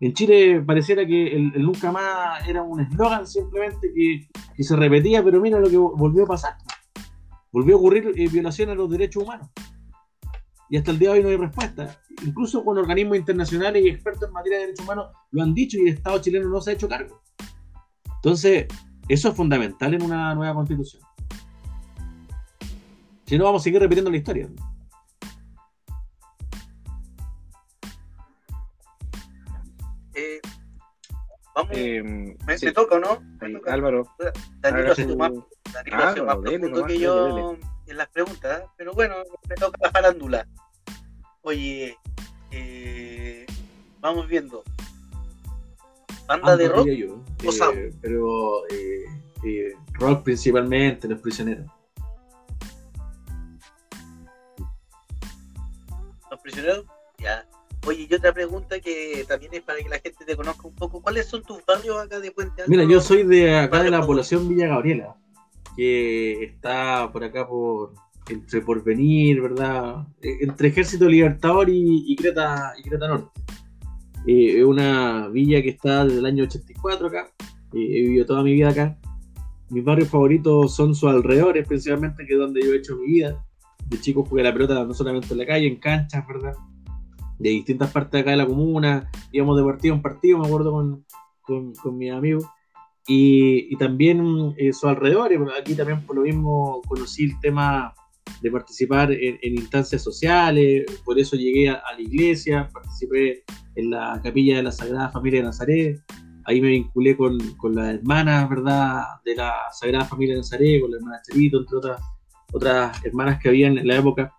En Chile pareciera que el, nunca más era un eslogan simplemente que, se repetía, pero mira lo que volvió a pasar. Volvió a ocurrir eh, violación a los derechos humanos. y hasta el día de hoy no hay respuesta. Incluso con organismos internacionales y expertos en materia de derechos humanos lo han dicho y el Estado chileno no se ha hecho cargo. Entonces, eso es fundamental en una nueva constitución. Si no, vamos a seguir repitiendo la historia. Vamos, eh, me, toca, ¿no? Álvaro. Danilo hace más, Danilo más profundo que yo en las preguntas, ¿eh? pero bueno, me toca la farándula. Oye, eh, vamos viendo. ¿Banda ah, de rock o eh, Pero eh, rock principalmente, Los Prisioneros. ¿Los Prisioneros? Oye, y otra pregunta que también es para que la gente te conozca un poco. ¿Cuáles son tus barrios acá de Puente Alto? Mira, yo soy de acá de la población Villa Gabriela que está por acá por entre Porvenir, ¿verdad? E, entre Ejército Libertador y, Creta, y Creta Norte. Eh, es una villa que está desde el año 84 acá. Eh, he vivido toda mi vida acá. Mis barrios favoritos son sus alrededores, principalmente, que es donde yo he hecho mi vida. De chico jugué la pelota no solamente en la calle, en canchas, ¿verdad? De distintas partes de acá de la comuna. Íbamos de partido en partido, me acuerdo con, con, con mis amigos y, también eh, su alrededor. Aquí también por lo mismo conocí el tema de participar en, instancias sociales, por eso llegué a, la iglesia, participé en la capilla de la Sagrada Familia de Nazaret, ahí me vinculé con, con las hermanas, ¿verdad?, de la Sagrada Familia de Nazaret, con la hermana Cherito, entre otras, otras hermanas que habían en la época,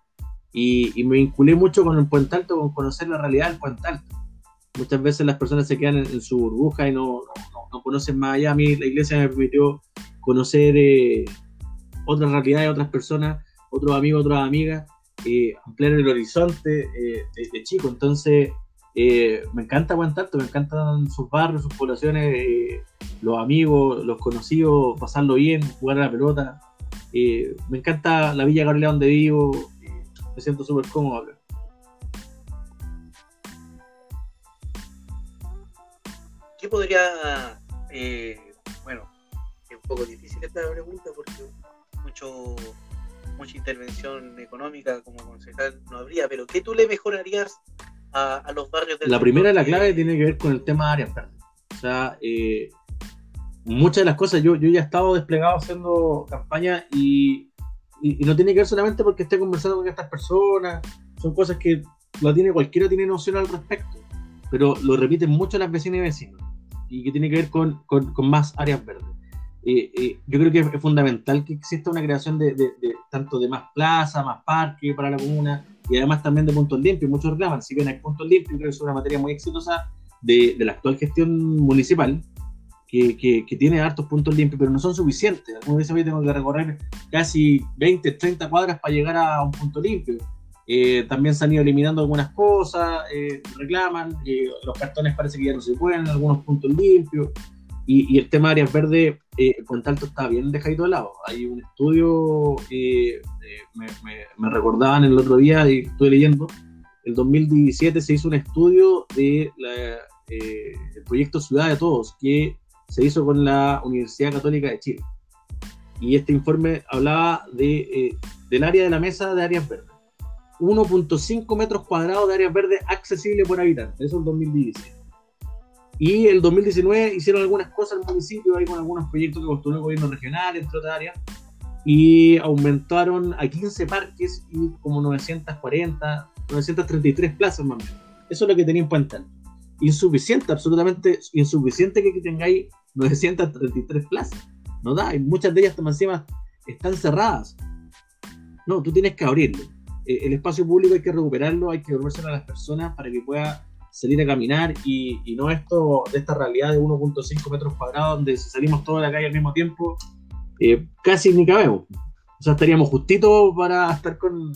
y, me vinculé mucho con el Puente Alto, con conocer la realidad del Puente Alto muchas veces las personas se quedan en, su burbuja y no, no, conocen más allá. A mí la iglesia me permitió conocer eh, otras realidades, otras personas, otros amigos, otras amigas, eh, ampliar el horizonte eh, de, chico. Entonces, eh, me encanta aguantar, me encantan sus barrios, sus poblaciones, los amigos, los conocidos, pasarlo bien, jugar a la pelota. me encanta la Villa Gabriela donde vivo, me siento súper cómodo ¿qué podría, eh, bueno, es un poco difícil esta pregunta porque mucho, mucha intervención económica como concejal no habría, pero ¿qué tú le mejorarías a, los barrios del La primera, la clave tiene que ver con el tema de áreas verdes. O sea, eh, muchas de las cosas, yo, yo ya he estado desplegado haciendo campaña y, y, no tiene que ver solamente porque esté conversando con estas personas, son cosas que la tiene cualquiera tiene noción al respecto, pero lo repiten mucho las vecinas y vecinos y que tiene que ver con, con, con más áreas verdes. Eh, eh, yo creo que es, fundamental que exista una creación de, de, tanto de más plazas, más parques para la comuna y además también de puntos limpios. Muchos reclaman, si bien hay puntos limpios, creo que es una materia muy exitosa de, de la actual gestión municipal, que, que, que, tiene hartos puntos limpios, pero no son suficientes. Algunas veces tengo que recorrer casi 20, 30 cuadras para llegar a un punto limpio. Eh, también se han ido eliminando algunas cosas, eh, reclaman, eh, los cartones parece que ya no se pueden, algunos puntos limpios, y, el tema de áreas verdes, con tanto está bien dejadito de lado. Hay un estudio, me, me, recordaban el otro día, y estuve leyendo, el 2017 se hizo un estudio de el proyecto Ciudad de Todos, que se hizo con la Universidad Católica de Chile. Y este informe hablaba de, del área de la mesa de áreas verdes 1.5 metros cuadrados de áreas verdes accesibles por habitante. Eso es el 2016. Y el 2019 hicieron algunas cosas el municipio, ahí con algunos proyectos que construyó el gobierno regional, entre otras áreas, y aumentaron a 15 parques y como 940, 933 plazas más o menos. Eso es lo que tenía en cuenta. Insuficiente, absolutamente insuficiente que tengáis 933 plazas. No da, y muchas de ellas encima están cerradas. No, tú tienes que abrirlo eh, el espacio público hay que recuperarlo, hay que devolvérselo a las personas para que pueda salir a caminar y, no esto de esta realidad de 1.5 metros cuadrados donde si salimos todos a la calle al mismo tiempo, eh, casi ni cabemos. O sea, estaríamos justitos para estar con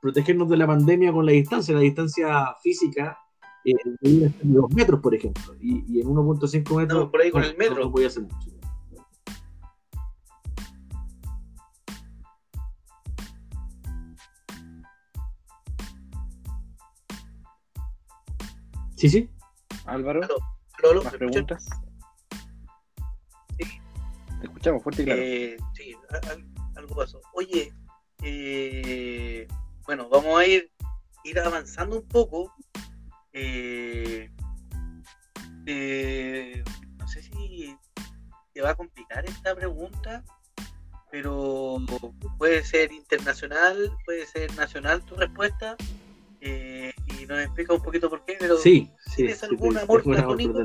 protegernos de la pandemia con la distancia, la distancia física eh, de 2 metros, por ejemplo, y, en 1.5 metros. por ahí con el metro. No, voy a hacer mucho. Sí, sí. Álvaro, ¿más preguntas? Sí. Te escuchamos fuerte y claro. Eh, sí, algo pasó. Oye, eh, bueno, vamos a ir ir avanzando un poco, eh, eh, no sé si te va a complicar esta pregunta, pero puede ser internacional, puede ser nacional tu respuesta. Eh, y nos explica un poquito por qué, pero sí, ¿tienes sí, algún sí, amor platónico?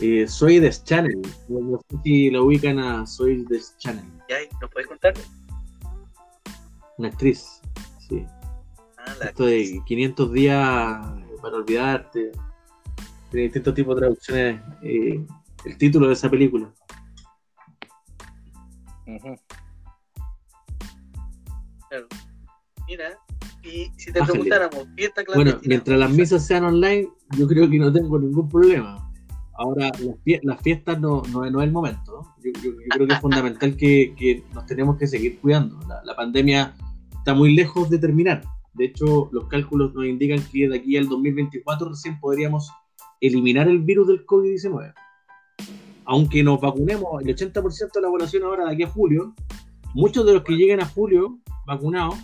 Eh, soy de Channel. No sé si lo ubican a Soy de Channel. ¿Ya? ¿Nos puedes contar? Una actriz. Sí. Ah, Esto de 500 días para olvidarte. Tiene distintos tipos de traducciones. eh, el título de esa película. Claro. Mira, y si te Bájale. preguntáramos, fiesta Bueno, mientras las misas sean online, yo creo que no tengo ningún problema. Ahora, las, fie- las fiestas no, no, es- no es el momento. ¿no? Yo, yo- yo creo que es fundamental que, que nos tenemos que seguir cuidando. La, la pandemia está muy lejos de terminar. De hecho, los cálculos nos indican que de aquí al 2024 recién podríamos eliminar el virus del COVID-19. Aunque nos vacunemos, el 80% de la población ahora de aquí a julio, muchos de los que lleguen a julio vacunados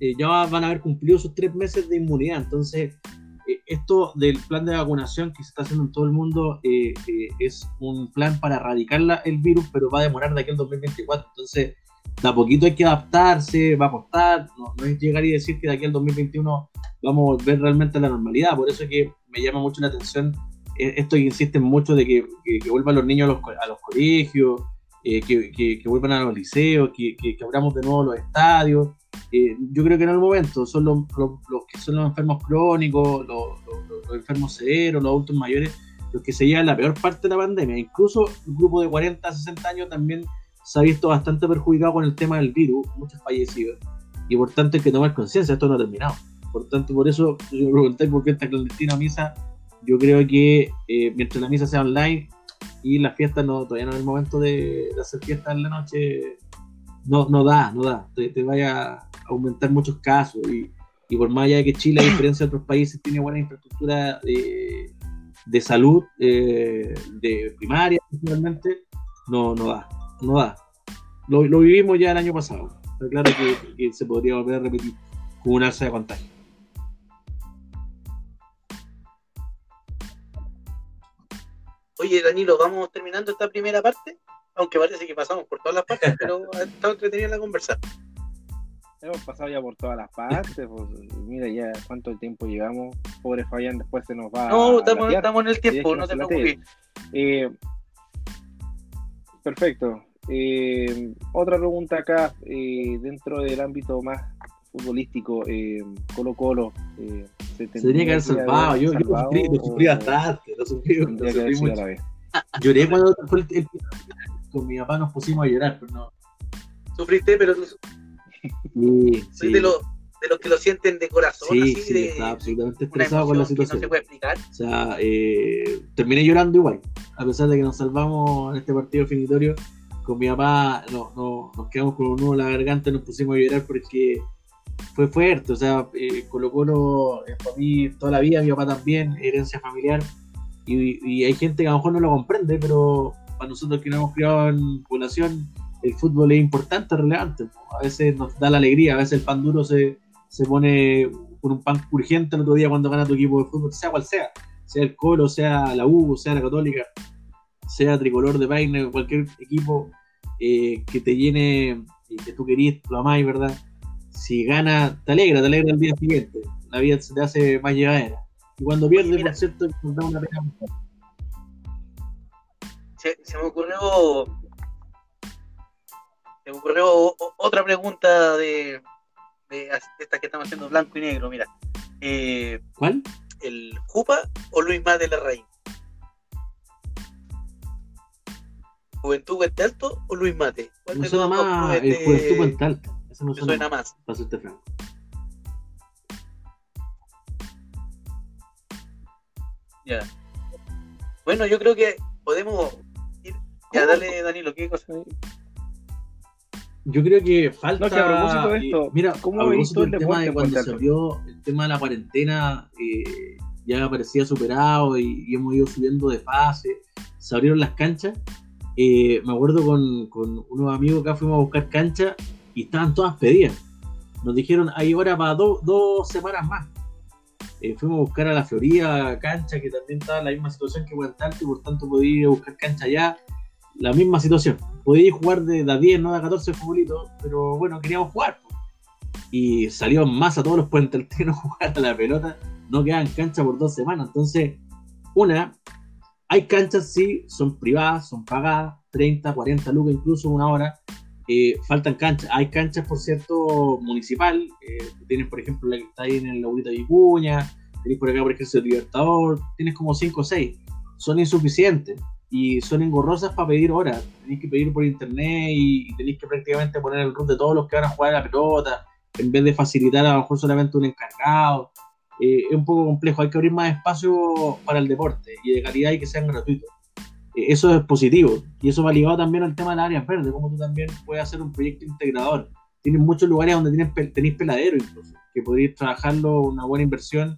eh, ya van a haber cumplido sus tres meses de inmunidad. Entonces, eh, esto del plan de vacunación que se está haciendo en todo el mundo eh, eh, es un plan para erradicar el virus, pero va a demorar de aquí al 2024. Entonces, de a poquito hay que adaptarse, va a costar, no, no es llegar y decir que de aquí al 2021 vamos a volver realmente a la normalidad. Por eso es que me llama mucho la atención eh, esto que insisten mucho de que, vuelvan los niños a los, a los colegios, eh, que, vuelvan a los liceos, que, abramos de nuevo los estadios. Eh, yo creo que es el momento, son los, los- que son los enfermos crónicos, los- los enfermos severos, los adultos mayores, los que se llevan la peor parte de la pandemia. Incluso el grupo de 40 a 60 años también se ha visto bastante perjudicado con el tema del virus, muchos fallecidos. Y por tanto hay que tomar conciencia, esto no ha terminado. Por tanto, por eso, si me preguntáis por qué esta clandestina misa, yo creo que eh, mientras la misa sea online y las fiestas no, todavía no es el momento de, de hacer fiestas en la noche, no, no da, no da. Te, te vaya a aumentar muchos casos. Y, y por más allá de que Chile, a diferencia de otros países, tiene buena infraestructura de, de salud, eh, de primaria principalmente, no, no da, no da. Lo, lo vivimos ya el año pasado. Está claro que, que se podría volver a repetir con una alza de contagio. Oye, Danilo, vamos terminando esta primera parte, aunque parece que pasamos por todas las partes, pero ha estado entretenida la conversa. Hemos pasado ya por todas las partes. pues, mira ya cuánto tiempo llevamos. Pobre Fabián, después se nos va No, a estamos, estamos en el tiempo, no te preocupes. Eh, perfecto. Eh, otra pregunta acá, eh, dentro del ámbito más futbolístico, eh, Colo Colo. Eh, Se tenía que haber salvado. Yo, yo lo sufrí, lo sufrí bastante. Lo sufrí, lo sufrí a mucho. Lloré cuando fue el, el- con mi papá nos pusimos a llorar, pero no. Sufriste, pero Sí, soy de, los, de los que lo sienten de corazón, sí, así, sí, de estaba absolutamente estresado con la que no situación. se puede explicar. O sea, eh, terminé llorando igual, a pesar de que nos salvamos en este partido definitorio. Con mi papá no, no- nos quedamos con un nudo en la garganta y nos pusimos a llorar porque fue fuerte. O sea, eh, Colo Colo eh, para mí toda la vida, mi papá también, herencia familiar. Y, y hay gente que a lo mejor no lo comprende, pero para nosotros que nos hemos criado en población, el fútbol es importante, relevante. A veces nos da la alegría, a veces el pan duro se, se pone con un pan urgente el otro día cuando gana tu equipo de fútbol, sea cual sea sea el Colo, sea la U, sea la Católica, sea Tricolor de Paine, cualquier equipo eh, que te llene y que tú querías, lo amáis, ¿verdad? Si gana, te alegra, te alegra el día siguiente. La vida se te hace más llevadera. Y cuando pierde, mira. por cierto, nos da una pena. Se, se me ocurrió. Se me ocurrió otra pregunta de, de as- de estas que estamos haciendo blanco y negro. Mira, eh, ¿Cuál? ¿el Jupa o Luis Mate Larraín? ¿Juventud Puente Alto o Luis Mate? ¿Cuál Me de suena más el Juventud Puente Alta. Ese me te suena, suena más, más? para serte franco. Ya. Bueno, yo creo que podemos ir. Ya, dale, Danilo, ¿qué cosa? Yo creo que falta. No, que a propósito de eh, esto, mira, ¿cómo veis tú el del tema de cuando abrió el tema de la cuarentena, eh, ya parecía superado y, y hemos ido subiendo de fase. Se abrieron las canchas. eh, me acuerdo con, con unos amigos acá fuimos a buscar canchas y estaban todas pedidas. nos dijeron, hay hora para dos semanas más. Eh, fuimos a buscar a la Florida cancha, que también estaba en la misma situación que Guantánamo, y por tanto podía ir a buscar cancha allá. La misma situación. Podía jugar de, de 10, no de 14 futbolitos, pero bueno, queríamos jugar. Y salió más a todos los puentes a jugar a la pelota. No quedaban cancha por dos semanas. Entonces, una, hay canchas, sí, son privadas, son pagadas, 30, 40 lucas, incluso una hora. Eh, faltan canchas. Hay canchas, por cierto, municipal. Eh, tienes, por ejemplo, la que está ahí en el Laurita Vicuña. Tienes por acá, por ejemplo, el Libertador. Tienes como 5 o 6. Son insuficientes y son engorrosas para pedir horas. Tenéis que pedir por internet y, tenéis que prácticamente poner el root de todos los que van a jugar a la pelota en vez de facilitar a lo mejor solamente un encargado. Eh, es un poco complejo. Hay que abrir más espacio para el deporte y de calidad y que sean gratuitos. Eh, eso es positivo. Y eso va ligado también al tema del área verde, como tú también puedes hacer un proyecto integrador. Tienes muchos lugares donde tienes, tenéis peladero incluso, que podrías trabajarlo una buena inversión.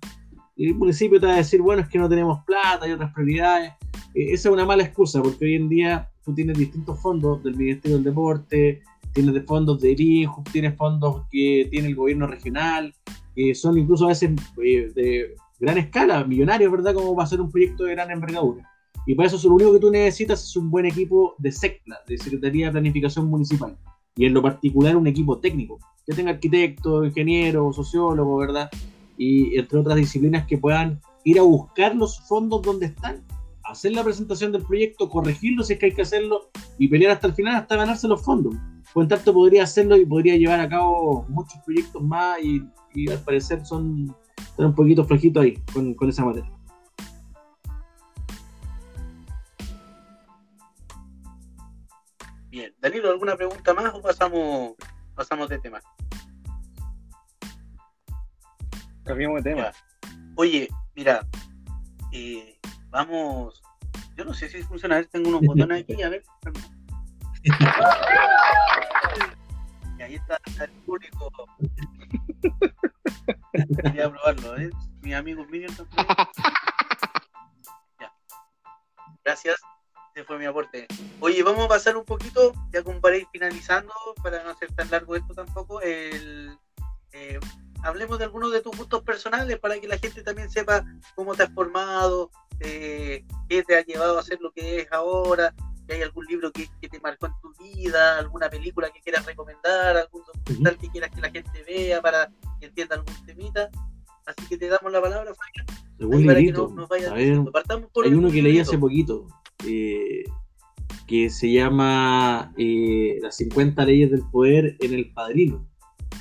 El municipio te va a decir, bueno, es que no tenemos plata, hay otras prioridades. Eh, esa es una mala excusa, porque hoy en día tú tienes distintos fondos del Ministerio del Deporte, tienes de fondos de INJU, tienes fondos que tiene el gobierno regional, que son incluso a veces eh, de gran escala, millonarios, ¿verdad? Como va a ser un proyecto de gran envergadura. Y para eso lo único que tú necesitas es un buen equipo de SECPLA, de Secretaría de Planificación Municipal. Y en lo particular un equipo técnico, que tenga arquitecto, ingeniero, sociólogo, ¿verdad? Y entre otras disciplinas que puedan ir a buscar los fondos donde están, hacer la presentación del proyecto, corregirlo si es que hay que hacerlo y pelear hasta el final hasta ganarse los fondos. Por tanto, podría hacerlo y podría llevar a cabo muchos proyectos más y, al parecer son, un poquito flojitos ahí con, con esa materia. Bien, Danilo, ¿alguna pregunta más o pasamos, pasamos de tema? Cambiamos de tema. Oye, mira, eh, vamos. Yo no sé si funciona. A ver, tengo unos botones aquí, a ver. y ahí está el público. Quería probarlo, ¿eh? Mi amigo Minion Ya. Gracias. Ese fue mi aporte. Oye, vamos a pasar un poquito, ya como para ir finalizando, para no hacer tan largo esto tampoco. El, eh, hablemos de algunos de tus gustos personales para que la gente también sepa cómo te has formado, eh, qué te ha llevado a ser lo que es ahora, si hay algún libro que, te marcó en tu vida, alguna película que quieras recomendar, algún documental que quieras que la gente vea para que entienda algún temita. Así que te damos la palabra, Fabián. para que nos, hay uno que leí hace poquito, eh, que se llama eh, Las 50 leyes del poder en el padrino,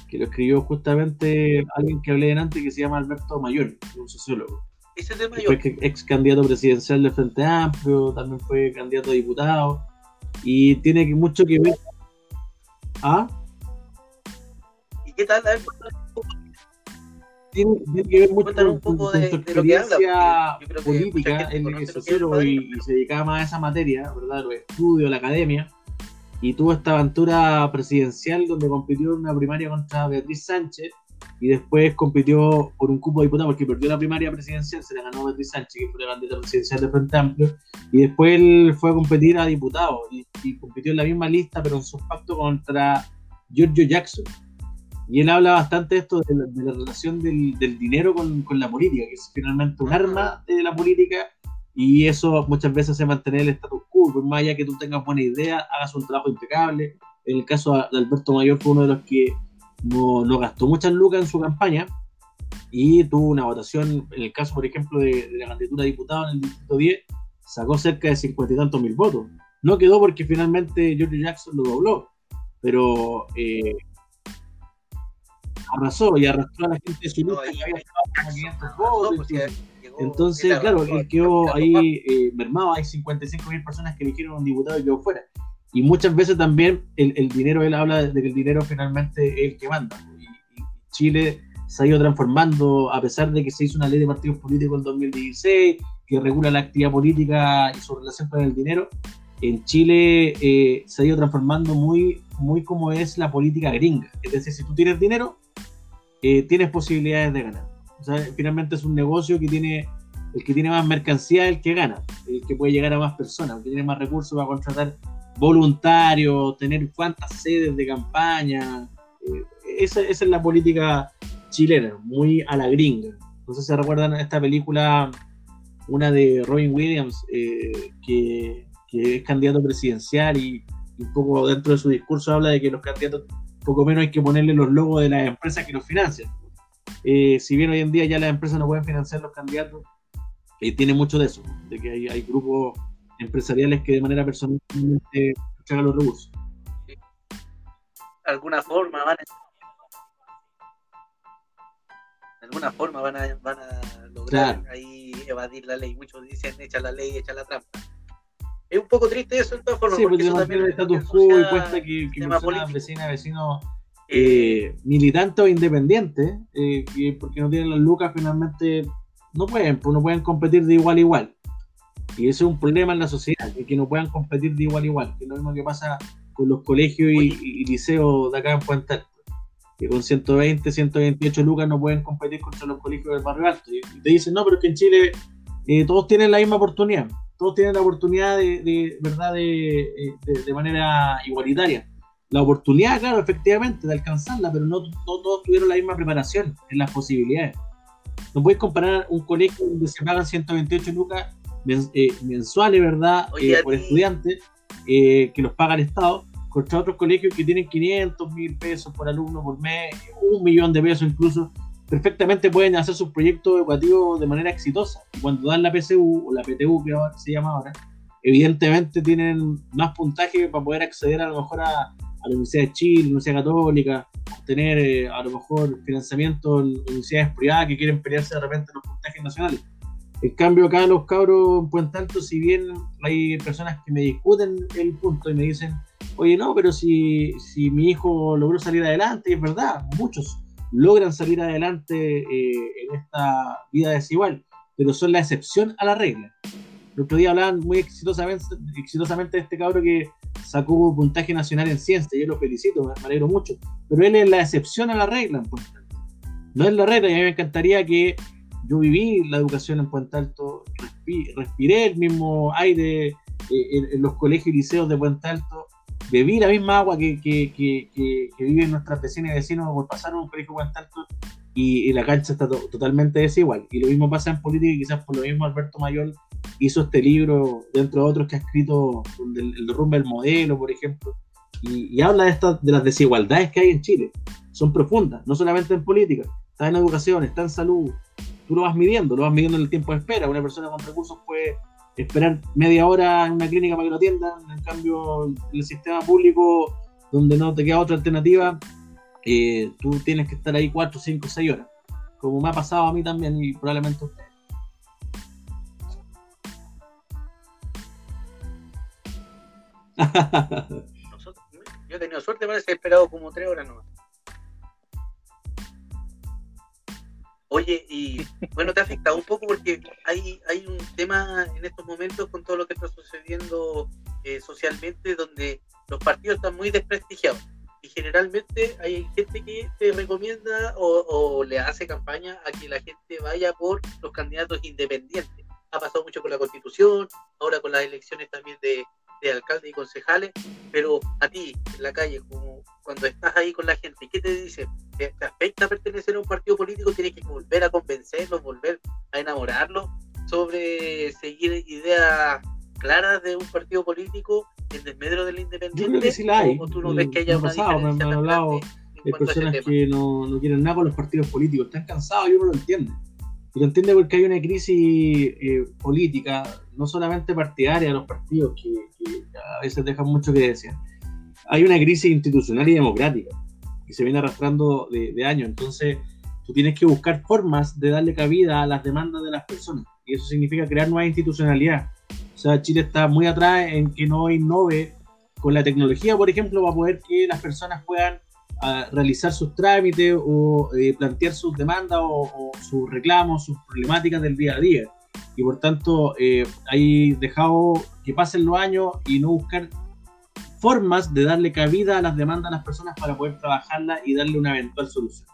que lo escribió justamente alguien que hablé antes que se llama Alberto Mayor, un sociólogo. Ese de Mayor. Fue ex candidato presidencial del Frente Amplio, también fue candidato a diputado, y tiene mucho que ver. ¿Ah? ¿Y qué tal? tiene, que ver mucho con, su experiencia política, él es sociólogo y, se dedicaba más a esa materia, ¿verdad? Los estudios, la academia, y tuvo esta aventura presidencial donde compitió en una primaria contra Beatriz Sánchez y después compitió por un cupo de diputado porque perdió la primaria presidencial, se la ganó Beatriz Sánchez, que fue la candidata presidencial de Frente Amplio, y después él fue a competir a diputado y, compitió en la misma lista, pero en su pacto contra Giorgio Jackson. Y él habla bastante de esto, de la, relación del, dinero con, con, la política, que es finalmente un arma de la política y eso muchas veces hace mantener el status quo, por más allá que tú tengas buena idea, hagas un trabajo impecable. En el caso de Alberto Mayor fue uno de los que no, no gastó muchas lucas en su campaña y tuvo una votación, en el caso, por ejemplo, de, la candidatura de diputado en el distrito 10, sacó cerca de cincuenta y tantos mil votos. No quedó porque finalmente George Jackson lo dobló, pero eh, arrasó y arrastró a la gente de su lista. Entonces, claro, él quedó ahí eh, mermado. Hay 55 mil personas que eligieron un diputado y quedó fuera. Y muchas veces también el, el, dinero, él habla de que el dinero finalmente es el que manda. Y, Chile se ha ido transformando, a pesar de que se hizo una ley de partidos políticos en 2016, que regula la actividad política y su relación con el dinero. En Chile eh, se ha ido transformando muy, muy como es la política gringa. Es decir, si tú tienes dinero, eh, tienes posibilidades de ganar. Finalmente es un negocio que tiene, el que tiene más mercancía el que gana, el que puede llegar a más personas, el que tiene más recursos para contratar voluntarios, tener cuantas sedes de campaña. Eh, esa, es la política chilena, muy a la gringa. No sé si recuerdan esta película, una de Robin Williams, eh, que, es candidato presidencial y, un poco dentro de su discurso habla de que los candidatos, poco menos hay que ponerle los logos de las empresas que los financian. Eh, si bien hoy en día ya las empresas no pueden financiar los candidatos, eh, tiene mucho de eso, de que hay, grupos empresariales que de manera personal entregan los recursos. De alguna forma van a alguna forma van a, van a lograr ahí evadir la ley. Muchos dicen echa la ley, echa la trampa. Es un poco triste eso en todas formas. Sí, porque, eso también el status quo y cuesta que, que personas, vecinas, vecinos eh, eh, militantes o independientes, eh, porque no tienen las lucas, finalmente no pueden, pues no pueden competir de igual a igual. Y ese es un problema en la sociedad, que no puedan competir de igual a igual, que es lo mismo que pasa con los colegios y, liceos de acá en Puente que con 120, 128 lucas no pueden competir contra los colegios del barrio alto. Y te dicen, no, pero es que en Chile eh, todos tienen la misma oportunidad, todos tienen la oportunidad de, verdad de, de, manera igualitaria. La oportunidad, claro, efectivamente, de alcanzarla, pero no, todos tuvieron la misma preparación en las posibilidades. No puedes comparar un colegio donde se pagan 128 lucas eh, mensuales, ¿verdad? Eh, por estudiante, que los paga el Estado, contra otros colegios que tienen 500 mil pesos por alumno por mes, un millón de pesos incluso, perfectamente pueden hacer sus proyectos educativos de manera exitosa. Cuando dan la PSU o la PTU, que se llama ahora, evidentemente tienen más puntaje para poder acceder a lo mejor a, la Universidad de Chile, la Universidad Católica, tener eh, a lo mejor financiamiento en universidades privadas que quieren pelearse de repente los puntajes nacionales. En cambio, acá los cabros en Puente Alto, si bien hay personas que me discuten el punto y me dicen, oye, no, pero si, si mi hijo logró salir adelante, y es verdad, muchos logran salir adelante eh, en esta vida desigual, pero son la excepción a la regla. El otro día hablaban muy exitosamente, exitosamente de este cabro que sacó puntaje nacional en ciencia, yo lo felicito, me alegro mucho, pero él es la excepción a la regla en Puente Alto. No es la regla, y a mí me encantaría que yo viví la educación en Puente Alto, respiré el mismo aire eh, en, los colegios y liceos de Puente Alto, bebí la misma agua que, que, que, que viven nuestras vecinas y vecinos por pasar un colegio Puente Alto y, la cancha está totalmente desigual. Y lo mismo pasa en política y quizás por lo mismo Alberto Mayor hizo este libro, dentro de otros que ha escrito, el, el derrumbe del modelo, por ejemplo, y, habla de, estas de las desigualdades que hay en Chile. Son profundas, no solamente en política, está en educación, está en salud, tú lo vas midiendo, lo vas midiendo en el tiempo de espera. Una persona con recursos puede esperar media hora en una clínica para que lo atiendan, en cambio, el sistema público, donde no te queda otra alternativa, eh, tú tienes que estar ahí 4, 5, 6 horas, como me ha pasado a mí también y probablemente a usted. yo he tenido suerte, parece que he esperado como 3 horas nomás. Oye, y bueno, te ha afectado un poco porque hay, hay un tema en estos momentos con todo lo que está sucediendo eh, socialmente donde los partidos están muy desprestigiados generalmente hay gente que te recomienda o, le hace campaña a que la gente vaya por los candidatos independientes. Ha pasado mucho con la constitución, ahora con las elecciones también de, de alcaldes y concejales, pero a ti en la calle, como cuando estás ahí con la gente, ¿qué te dicen? ¿Te, afecta pertenecer a un partido político? ¿Tienes que volver a convencerlos, volver a enamorarlos sobre seguir ideas claras de un partido político en desmedro de la independencia? Yo creo que sí la hay. ¿O tú no ves que haya una pasado, me han hablado de personas que no, no, quieren nada con los partidos políticos, están cansados y uno lo entiende. Y lo entiende porque hay una crisis eh, política, no solamente partidaria de los partidos, que, a veces dejan mucho que decir. Hay una crisis institucional y democrática que se viene arrastrando de, años. Entonces, tú tienes que buscar formas de darle cabida a las demandas de las personas. Y eso significa crear nueva institucionalidad. O sea, Chile está muy atrás en que no innove con la tecnología, por ejemplo, para poder que las personas puedan a realizar sus trámites o eh, plantear sus demandas o, sus reclamos, sus problemáticas del día a día. Y por tanto, eh, hay dejado que pasen los años y no buscar formas de darle cabida a las demandas a las personas para poder trabajarlas y darle una eventual solución.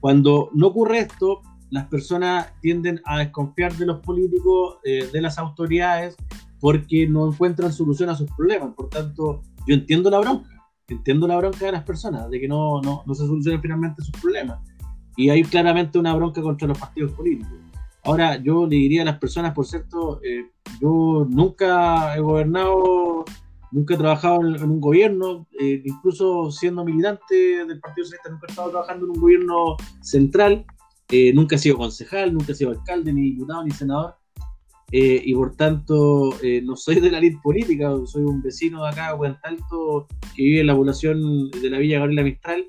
Cuando no ocurre esto, las personas tienden a desconfiar de los políticos, eh, de las autoridades, porque no encuentran solución a sus problemas. Por tanto, yo entiendo la bronca entiendo la bronca de las personas, de que no, no, no se solucionen finalmente sus problemas. Y hay claramente una bronca contra los partidos políticos. Ahora, yo le diría a las personas, por cierto, eh, yo nunca he gobernado, nunca he trabajado en, un gobierno, eh, incluso siendo militante del Partido Socialista, nunca he estado trabajando en un gobierno central, eh, nunca he sido concejal, nunca he sido alcalde, ni diputado, ni senador. Y por tanto no soy de la lid política, soy un vecino de acá, Alto, que vive en la población de la Villa Gabriela Mistral,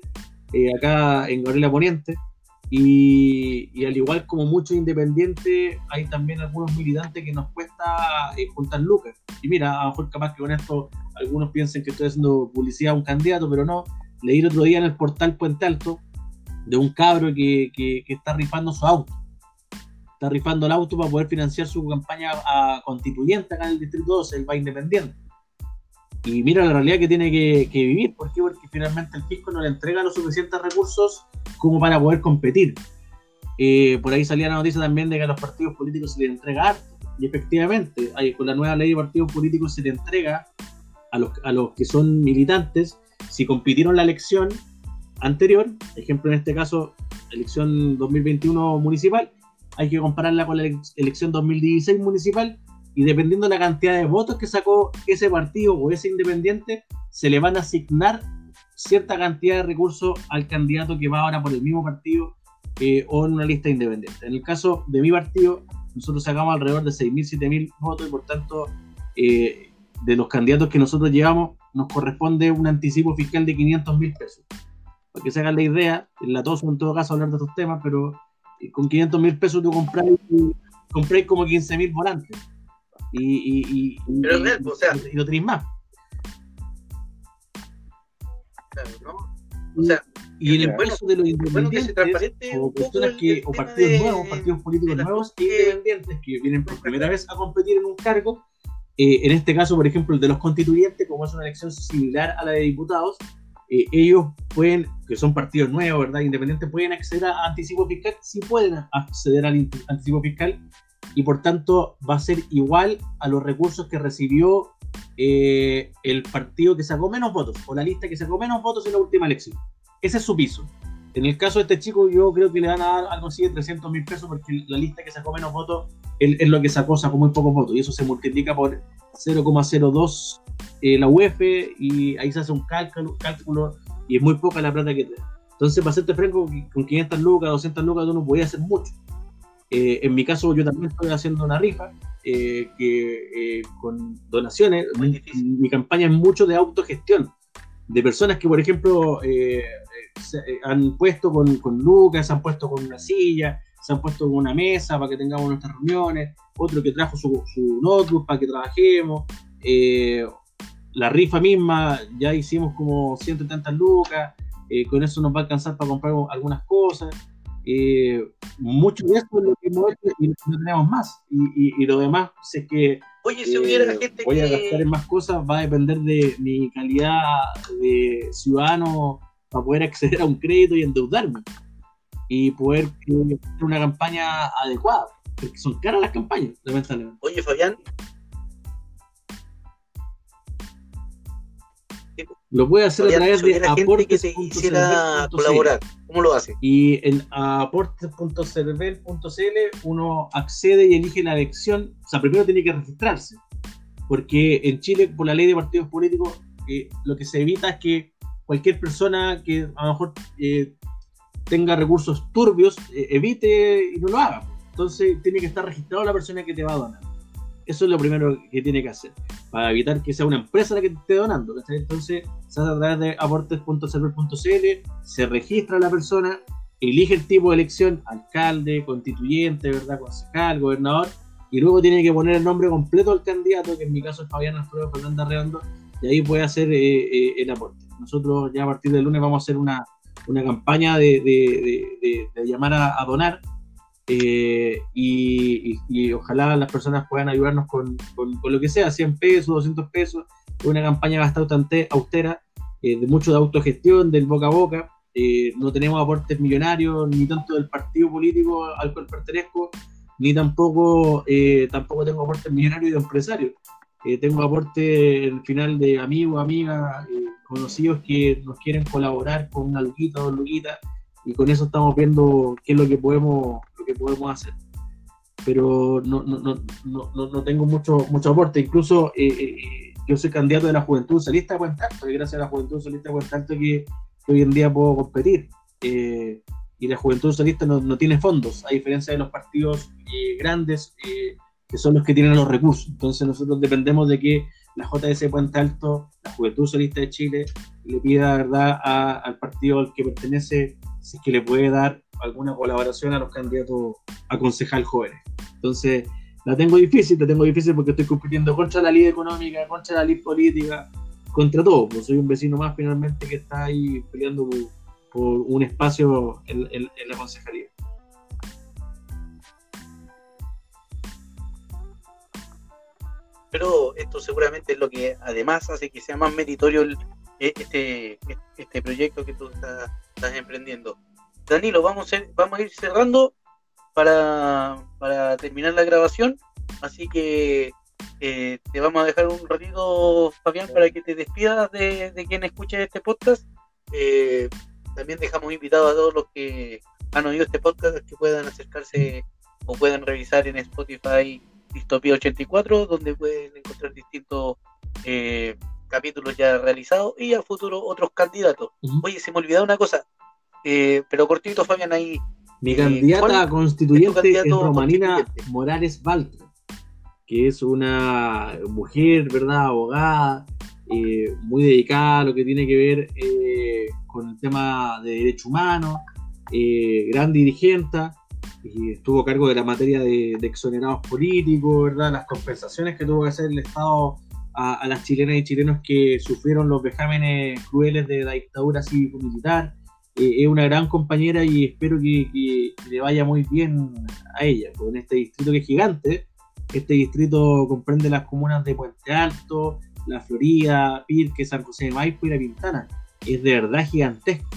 acá en Gabriela Poniente. Y, al igual como muchos independientes, hay también algunos militantes que nos cuesta eh, juntar lucas. Y mira, a lo mejor capaz que con esto algunos piensen que estoy haciendo publicidad a un candidato, pero no. Leí el otro día en el portal Puente Alto de un cabro que, que, está rifando su auto. Está rifando el auto para poder financiar su campaña a constituyente acá en el Distrito 12, el va independiente. Y mira la realidad que tiene que, que vivir. ¿Por qué? Porque finalmente el fisco no le entrega los suficientes recursos como para poder competir. Eh, por ahí salía la noticia también de que a los partidos políticos se les entrega arte. Y efectivamente, con la nueva ley de partidos políticos se le entrega a los, a los que son militantes, si compitieron la elección anterior, ejemplo en este caso, elección 2021 municipal, hay que compararla con la elección 2016 municipal y dependiendo de la cantidad de votos que sacó ese partido o ese independiente, se le van a asignar cierta cantidad de recursos al candidato que va ahora por el mismo partido eh, o en una lista independiente. En el caso de mi partido, nosotros sacamos alrededor de 6.000, 7.000 votos y por tanto, eh, de los candidatos que nosotros llevamos, nos corresponde un anticipo fiscal de 500 mil pesos. Para que se hagan la idea, en la toso en todo caso hablar de estos temas, pero con 500 mil pesos tú compráis, compráis como 15 mil volantes. Y, y, y, pero y, o sea, y, lo tenéis más. O sea, y el caso de los independientes, o personas que, o partidos nuevos, partidos políticos nuevos e independientes que vienen por primera vez a competir en un cargo, eh, en este caso, por ejemplo, el de los constituyentes, como es una elección similar a la de diputados, eh, ellos pueden, que son partidos nuevos, ¿verdad? Independientes, pueden acceder a anticipo fiscal, sí pueden acceder al anticipo fiscal, y por tanto va a ser igual a los recursos que recibió eh, el partido que sacó menos votos o la lista que sacó menos votos en la última elección. Ese es su piso. En el caso de este chico, yo creo que le van a dar algo así de 300 mil pesos porque la lista que sacó menos votos es lo que sacó, sacó muy pocos votos y eso se multiplica por 0,02 eh, la UEF y ahí se hace un cálculo, cálculo y es muy poca la plata que te. Entonces, para hacerte franco, con 500 lucas, 200 lucas, tú no podías hacer mucho. Eh, en mi caso, yo también estoy haciendo una rifa eh, que, eh, con donaciones. Mi, mi, campaña es mucho de autogestión, de personas que, por ejemplo, se, han puesto con, con lucas, se han puesto con una silla, se han puesto con una mesa para que tengamos nuestras reuniones, otro que trajo su, su notebook para que trabajemos. La rifa misma, ya hicimos como 130 lucas, con eso nos va a alcanzar para comprar algunas cosas. Eh, mucho de esto lo que hemos hecho y no tenemos más. Y, y, lo demás, sé que Oye, si hubiera eh, gente voy a gastar en más cosas, va a depender de mi calidad de ciudadano para poder acceder a un crédito y endeudarme. Y poder hacer una campaña adecuada. Porque son caras las campañas, lamentablemente. Oye, Fabián, Lo puede hacer a través de aportes. que quisiera colaborar, ¿cómo lo hace? Y en aportes.cervel.cl uno accede y elige la elección. O sea, primero tiene que registrarse. Porque en Chile, por la ley de partidos políticos, eh, lo que se evita es que cualquier persona que a lo mejor eh, tenga recursos turbios eh, evite y no lo haga. Entonces tiene que estar registrado la persona que te va a donar. Eso es lo primero que tiene que hacer, para evitar que sea una empresa la que esté donando. Entonces, se hace a través de aportes.server.cl, se registra la persona, elige el tipo de elección, alcalde, constituyente, ¿verdad? concejal, gobernador, y luego tiene que poner el nombre completo del candidato, que en mi caso es Fabián Alfredo Fernández Redondo, y ahí puede hacer eh, eh, el aporte. Nosotros ya a partir del lunes vamos a hacer una, una campaña de, de, llamar a donar eh, y, ojalá las personas puedan ayudarnos con, lo que sea, 100 pesos, 200 pesos, una campaña bastante austera, eh, de mucho de autogestión, del boca a boca. Eh, no tenemos aportes millonarios, ni tanto del partido político al cual pertenezco, ni tampoco, tampoco tengo aportes millonarios de empresarios. eh, tengo aporte el final de amigos, amigas, eh, conocidos que nos quieren colaborar con una luquita, dos luquitas, y con eso estamos viendo qué es lo que podemos, lo que podemos hacer. Pero no, no, no, no, no tengo mucho, mucho aporte, incluso yo soy candidato de la Juventud Socialista de Puente y gracias a la Juventud Socialista de Puente que, hoy en día puedo competir. y la Juventud Socialista no, tiene fondos, a diferencia de los partidos grandes que son los que tienen los recursos. Entonces nosotros dependemos de que la JS Puente Alto, la Juventud Socialista de Chile, le pida verdad al partido al que pertenece, si es que le puede dar alguna colaboración a los candidatos a concejal jóvenes. Entonces, la tengo difícil, la tengo difícil porque estoy compitiendo contra la ley económica, contra la ley política, contra todo. Pues soy un vecino más finalmente que está ahí peleando por, un espacio en la concejalía. pero esto seguramente es lo que además hace que sea más meritorio e, este, este proyecto que tú estás, emprendiendo. Danilo, vamos a, vamos a ir cerrando para, terminar la grabación, así que eh, te vamos a dejar un ratito, Fabián, para que te despidas de, quien escuche este podcast. Eh, también dejamos invitados a todos los que han oído este podcast que puedan acercarse o puedan revisar en Spotify Distopía 84, donde pueden encontrar distintos eh, capítulos ya realizados y a futuro otros candidatos. Oye, se me olvidó una cosa, eh, pero cortito, Fabián, ahí. Mi candidata constituyente es, Romanina Morales Baltra, que es una mujer, ¿verdad? Abogada, eh, muy dedicada a lo que tiene que ver con el tema de derechos humanos, gran dirigente y estuvo a cargo de la materia de, exonerados políticos, ¿verdad? Las compensaciones que tuvo que hacer el Estado a, las chilenas y chilenos que sufrieron los vejámenes crueles de la dictadura cívico-militar. Eh, es una gran compañera y espero que, le vaya muy bien a ella, con este distrito que es gigante. Este distrito comprende las comunas de Puente Alto, La Florida, Pirque, San José de Maipo y La Pintana. Es de verdad gigantesco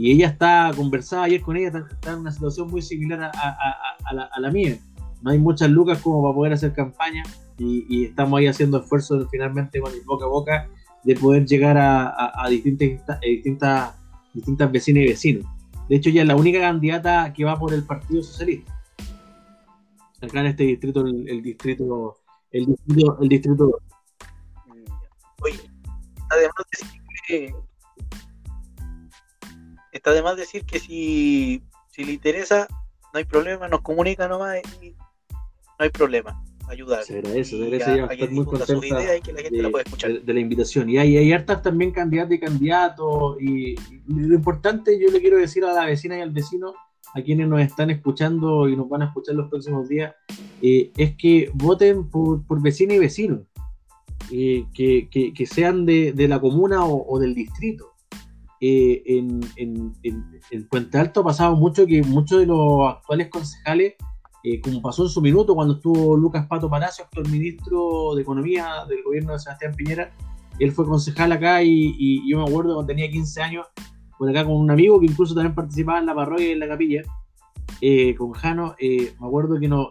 y ella está, conversaba ayer con ella, está, en una situación muy similar a, la, mía. No hay muchas lucas como para poder hacer campaña y, estamos ahí haciendo esfuerzos finalmente con el boca a boca de poder llegar a, distintas, distintas, distintas vecinas y vecinos. De hecho, ella es la única candidata que va por el Partido Socialista. Acá en este distrito, el, distrito, el distrito, el distrito. Oye, además de está de más decir que si, si le interesa, no hay problema, nos comunica nomás y no hay problema. Ayudar. Se agradece, se agradece. estar muy contenta de, de, la invitación. Y hay, hay hartas también candidatos y candidatos. Y, lo importante, yo le quiero decir a la vecina y al vecino, a quienes nos están escuchando y nos van a escuchar los próximos días, eh, es que voten por, por vecina y vecino. Eh, que, que, que, sean de, de la comuna o, o, del distrito. Eh, en, en, Puente Alto ha pasado mucho que muchos de los actuales concejales, eh, como pasó en su minuto cuando estuvo Lucas Pato Palacios, el ministro de Economía del gobierno de Sebastián Piñera, él fue concejal acá y, yo me acuerdo cuando tenía 15 años, por acá con un amigo que incluso también participaba en la parroquia y en la capilla, eh, con Jano, me acuerdo que nos,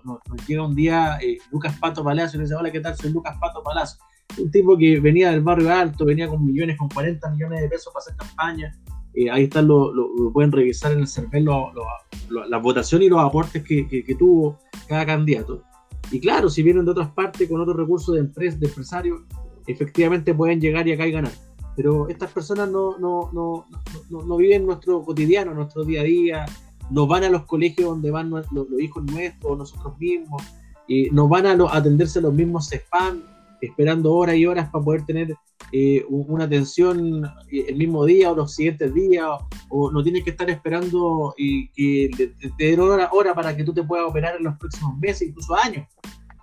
llega un día Lucas Pato Palacio y dice, hola, ¿qué tal? Soy Lucas Pato Palacio un tipo que venía del barrio alto, venía con millones, con 40 millones de pesos para hacer campaña. Eh, ahí están, lo, pueden revisar en el CERVEL la votación y los aportes que, tuvo cada candidato. Y claro, si vienen de otras partes con otros recursos de empresas, de empresarios, efectivamente pueden llegar y acá y ganar. Pero estas personas no, no, no, no, viven nuestro cotidiano, nuestro día a día, no van a los colegios donde van los, hijos nuestros, nosotros mismos, y no van a atenderse los mismos spam esperando horas y horas para poder tener eh, una atención eh, el mismo día o los siguientes días, o, no tienes que estar esperando y que te, den hora, para que tú te puedas operar en los próximos meses, incluso años.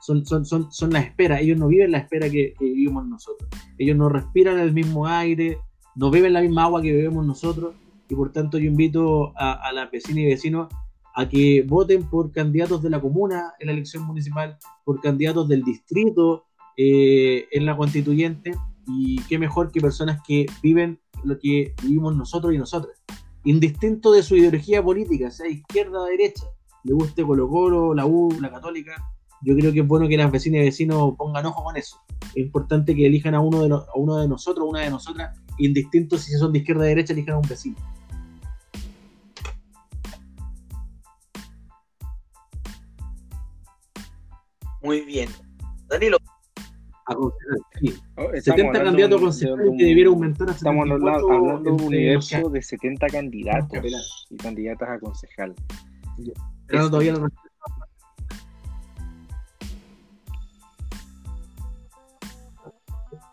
Son, son, son, son la espera, ellos no viven la espera que, vivimos nosotros. Ellos no respiran el mismo aire, no beben la misma agua que bebemos nosotros, y por tanto yo invito a, a las vecinas y vecinos a que voten por candidatos de la comuna en la elección municipal, por candidatos del distrito, eh, en la constituyente y qué mejor que personas que viven lo que vivimos nosotros y nosotras, indistinto de su ideología política, sea izquierda o derecha, le guste Colo Colo, la U, la Católica, yo creo que es bueno que las vecinas y vecinos pongan ojo con eso. Es importante que elijan a uno de, a uno de nosotros, una de nosotras, indistinto si son de izquierda o derecha, elijan a un vecino. Muy bien. Danilo. A sí. 70 candidatos a concejal que debiera aumentar a Estamos hablando de un universo de 70 candidatos y candidatas a concejal. Pero todavía no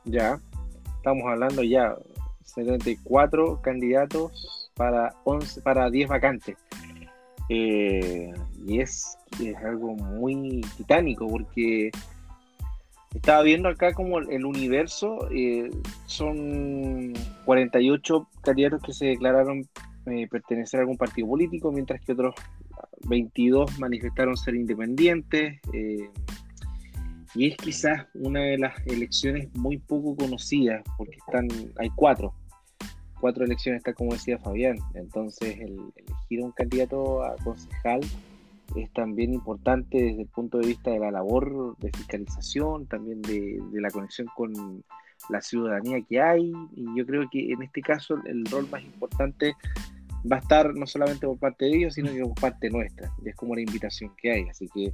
Ya, estamos hablando ya 74 candidatos para 11, para 10 vacantes. Eh, y es, es, algo muy titánico porque estaba viendo acá como el universo, eh, son 48 candidatos que se declararon eh, pertenecer a algún partido político, mientras que otros 22 manifestaron ser independientes. Eh, y es quizás una de las elecciones muy poco conocidas, porque están, hay cuatro, cuatro elecciones, está como decía Fabián. Entonces, el, elegir un candidato a concejal es también importante desde el punto de vista de la labor de fiscalización, también de, la conexión con la ciudadanía que hay. Y yo creo que en este caso el rol más importante va a estar no solamente por parte de ellos, sino que por parte nuestra. Y es como la invitación que hay. Así que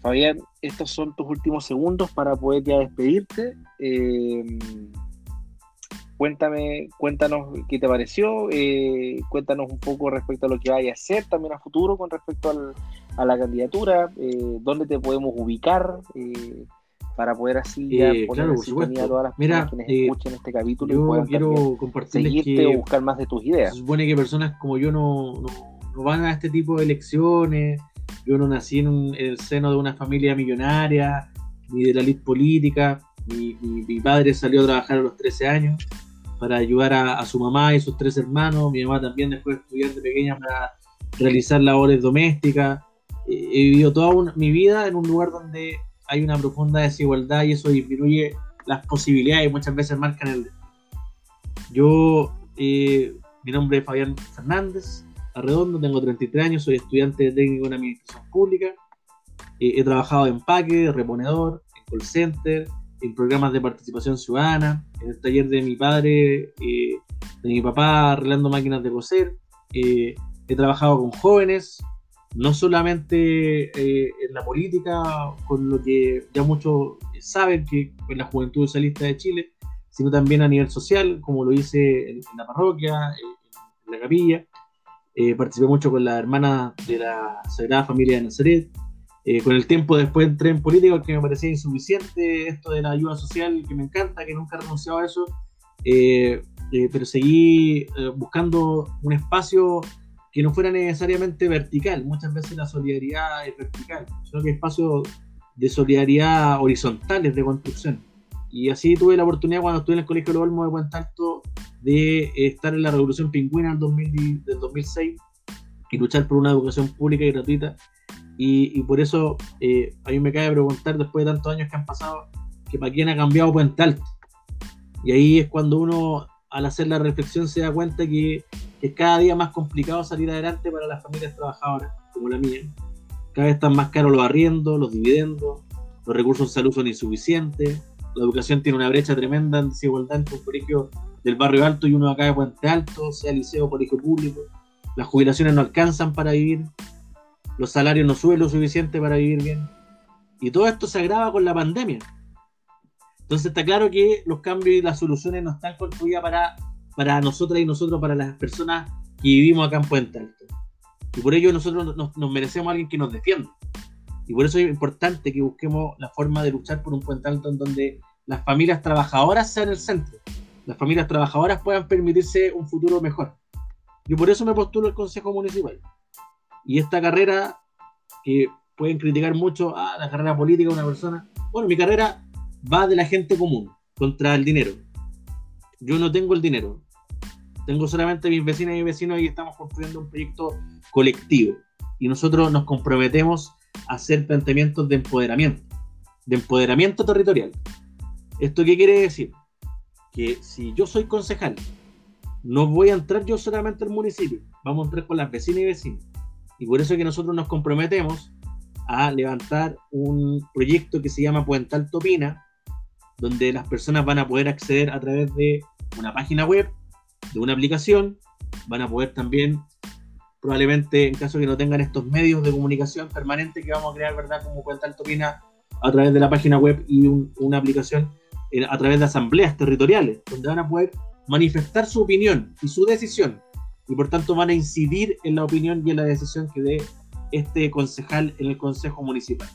Fabián, estos son tus últimos segundos para poder ya despedirte. Eh, cuéntame, cuéntanos qué te pareció, eh, cuéntanos un poco respecto a lo que vaya a hacer también a futuro con respecto a la candidatura, eh, dónde te podemos ubicar para poder así ya poner en sintonía a todas las personas que escuchen este capítulo y puedan quiero seguirte o buscar más de tus ideas. Se supone que personas como yo no, no van a este tipo de elecciones yo no nací en, el seno de una familia millonaria, ni de la elite política. Mi, padre salió a trabajar a los 13 años para ayudar a, su mamá y sus tres hermanos. Mi mamá también después de estudiar de pequeña para realizar labores domésticas. He vivido toda mi vida en un lugar donde hay una profunda desigualdad y eso disminuye las posibilidades y muchas veces marcan el... Yo, eh, mi nombre es Fabián Fernández, Arredondo, tengo 33 años, soy estudiante de técnico en administración pública. Eh, he trabajado en paque, reponedor, en call center, en programas de participación ciudadana, en el taller de mi padre, eh, de mi papá, arreglando máquinas de coser. Eh, he trabajado con jóvenes, no solamente en la política, con lo que ya muchos saben, que en la Juventud Socialista de Chile, sino también a nivel social, como lo hice en, la parroquia, en la capilla. Eh, participé mucho con la hermana de la Sagrada Familia de Nazaret. Eh, con el tiempo después entré en política que me parecía insuficiente esto de la ayuda social, que me encanta, que nunca he renunciado a eso, eh, pero seguí buscando un espacio que no fuera necesariamente vertical. Muchas veces la solidaridad es vertical, sino que espacios de solidaridad horizontales de construcción. Y así tuve la oportunidad cuando estuve en el Colegio de Olmo de de estar en la Revolución Pingüina del, del 2006 y luchar por una educación pública y gratuita. Y, por eso eh, a mí me cabe preguntar, después de tantos años que han pasado, que para quién ha cambiado Puente Alto. Y ahí es cuando uno, al hacer la reflexión, se da cuenta que, es cada día más complicado salir adelante para las familias trabajadoras, como la mía. Cada vez están más caros los arriendos, los dividendos, los recursos de salud son insuficientes, la educación tiene una brecha tremenda en desigualdad entre un colegio del barrio alto y uno acá de Puente Alto, sea liceo o colegio público. Las jubilaciones no alcanzan para vivir, los salarios no suben lo suficiente para vivir bien. Y todo esto se agrava con la pandemia. Entonces está claro que los cambios y las soluciones no están construidas para, para nosotras y nosotros, para las personas que vivimos acá en Puente Alto. Y por ello nosotros nos, nos merecemos a alguien que nos defienda. Y por eso es importante que busquemos la forma de luchar por un Puente Alto en donde las familias trabajadoras sean el centro las familias trabajadoras puedan permitirse un futuro mejor. Yo por eso me postulo al Consejo Municipal. Y esta carrera, que pueden criticar mucho, ah, la carrera política de una persona. Bueno, mi carrera va de la gente común contra el dinero. Yo no tengo el dinero. Tengo solamente mis vecinas y mis vecinos y estamos construyendo un proyecto colectivo. Y nosotros nos comprometemos a hacer planteamientos de empoderamiento, de empoderamiento territorial. ¿Esto qué quiere decir? que si yo soy concejal, no voy a entrar yo solamente al municipio, vamos a entrar con las vecinas y vecinos. Y por eso es que nosotros nos comprometemos a levantar un proyecto que se llama Puente Alto Pina, donde las personas van a poder acceder a través de una página web, de una aplicación, van a poder también, probablemente en caso que no tengan estos medios de comunicación permanente que vamos a crear, ¿verdad? Como Puente Alto Pina, a través de la página web y una aplicación eh, a través de asambleas territoriales, donde van a poder manifestar su opinión y su decisión, y por tanto van a incidir en la opinión y en la decisión que dé este concejal en el Consejo Municipal.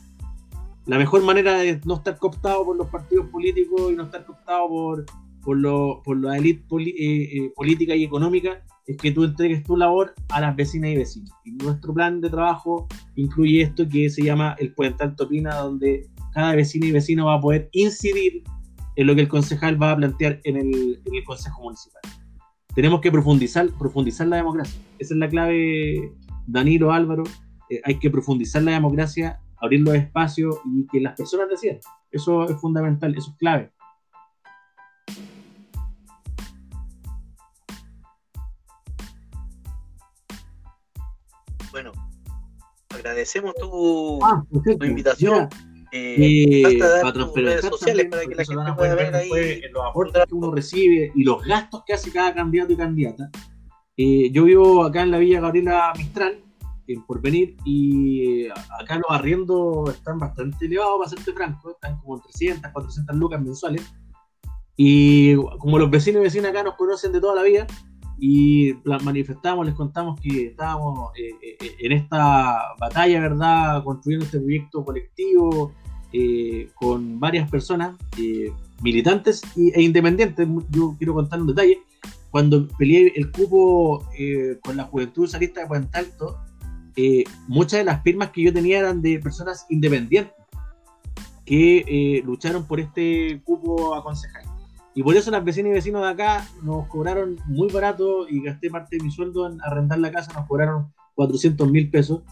La mejor manera de no estar cooptado por los partidos políticos y no estar cooptado por, por, lo, por la élite eh, eh, política y económica es que tú entregues tu labor a las vecinas y vecinos. Y nuestro plan de trabajo incluye esto que se llama el Puente Alto Pina, donde cada vecino y vecino va a poder incidir en lo que el concejal va a plantear en el, en el Consejo Municipal. Tenemos que profundizar, profundizar la democracia. Esa es la clave, Danilo, Álvaro. Eh, hay que profundizar la democracia, abrir los espacios y que las personas decidan. Eso es fundamental, eso es clave. Agradecemos tu, ah, tu invitación. Eh, redes sociales para que la gente pueda ver ahí los aportes que uno recibe y los gastos que hace cada candidato y candidata. Eh, yo vivo acá en la Villa Gabriela Mistral, en Porvenir, y eh, acá los arriendos están bastante elevados, para serte franco, están como 300, 400 lucas mensuales. Y como los vecinos y vecinas acá nos conocen de toda la vida, y manifestamos, les contamos que estábamos en esta batalla, ¿verdad? Construyendo este proyecto colectivo eh, con varias personas, eh, militantes e independientes. Yo quiero contar un detalle. Cuando peleé el cupo eh, con la Juventud Socialista de Puente Alto, muchas de las firmas que yo tenía eran de personas independientes que lucharon por este cupo a concejal. Y por eso las vecinas y vecinos de acá nos cobraron muy barato y gasté parte de mi sueldo en arrendar la casa, nos cobraron 400 mil pesos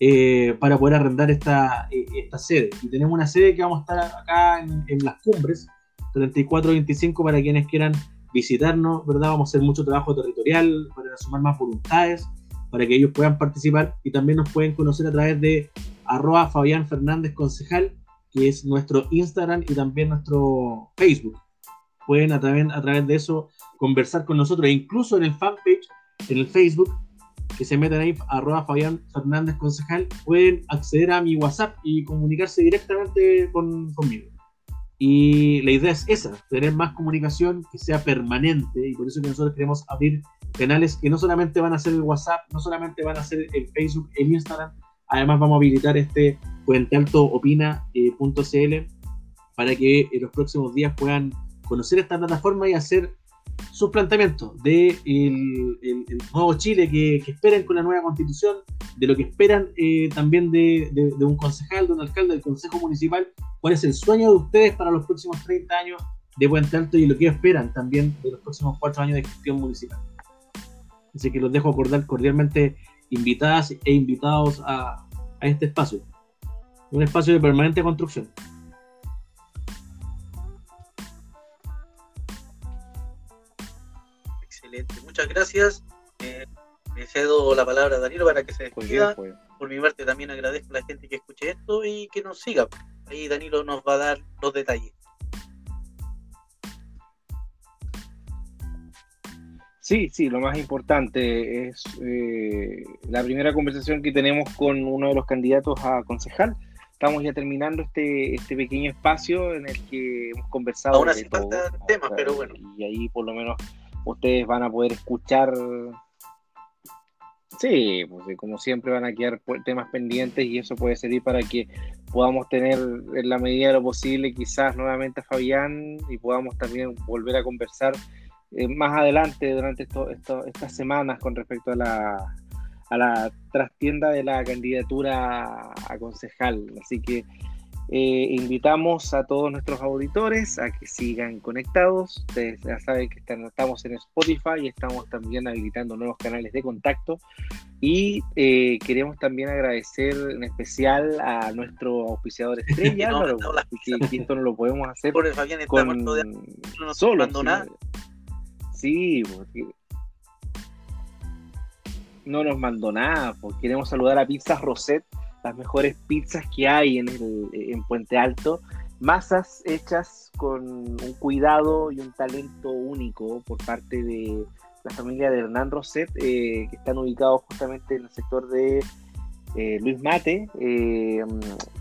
eh, para poder arrendar esta, eh, esta sede. Y tenemos una sede que vamos a estar acá en, las cumbres, 34-25 para quienes quieran visitarnos, ¿verdad? Vamos a hacer mucho trabajo territorial para sumar más voluntades, para que ellos puedan participar y también nos pueden conocer a través de arroba Fabián Fernández Concejal, que es nuestro Instagram y también nuestro Facebook. Pueden a través, a través de eso conversar con nosotros, e incluso en el fanpage, en el Facebook, que se metan ahí, arroba Fabián Fernández Concejal, pueden acceder a mi WhatsApp y comunicarse directamente con, conmigo. Y la idea es esa, tener más comunicación que sea permanente y por eso que nosotros queremos abrir canales que no solamente van a ser el WhatsApp, no solamente van a ser el Facebook, el Instagram, además vamos a habilitar este puentealtoopina.cl para que en los próximos días puedan conocer esta plataforma y hacer sus planteamientos de el, nuevo Chile que, esperan con la nueva constitución, de lo que esperan eh, también de, un concejal, de un alcalde del consejo municipal, cuál es el sueño de ustedes para los próximos 30 años de Puente Alto y lo que esperan también de los próximos 4 años de gestión municipal. Así que los dejo acordar cordialmente invitadas e invitados a, a este espacio, un espacio de permanente construcción. Muchas gracias. Eh, le cedo la palabra a Danilo para que se despida. Pues. Por mi parte también agradezco a la gente que escuche esto y que nos siga. Ahí Danilo nos va a dar los detalles. Sí, sí, lo más importante es eh, la primera conversación que tenemos con uno de los candidatos a concejal. Estamos ya terminando este, este pequeño espacio en el que hemos conversado. Aún así falta temas, pero bueno. Y ahí por lo menos ustedes van a poder escuchar. Sí, pues como siempre van a quedar temas pendientes y eso puede servir para que podamos tener en la medida de lo posible quizás nuevamente a Fabián y podamos también volver a conversar eh, más adelante durante estas semanas con respecto a la, a la trastienda de la candidatura a concejal. Así que eh, invitamos a todos nuestros auditores a que sigan conectados. Ustedes ya saben que estamos en Spotify y estamos también habilitando nuevos canales de contacto. Y eh, queremos también agradecer en especial a nuestro auspiciador estrella, no, que, esto no lo podemos hacer Por Fabián está con... de... no solo. Sí, no nos mandó nada. Pues queremos saludar a Pizzas Roset las mejores pizzas que hay en, el, en Puente Alto. Masas hechas con un cuidado y un talento único por parte de la familia de Hernán Roset, eh, que están ubicados justamente en el sector de eh, Luis Mate. Eh,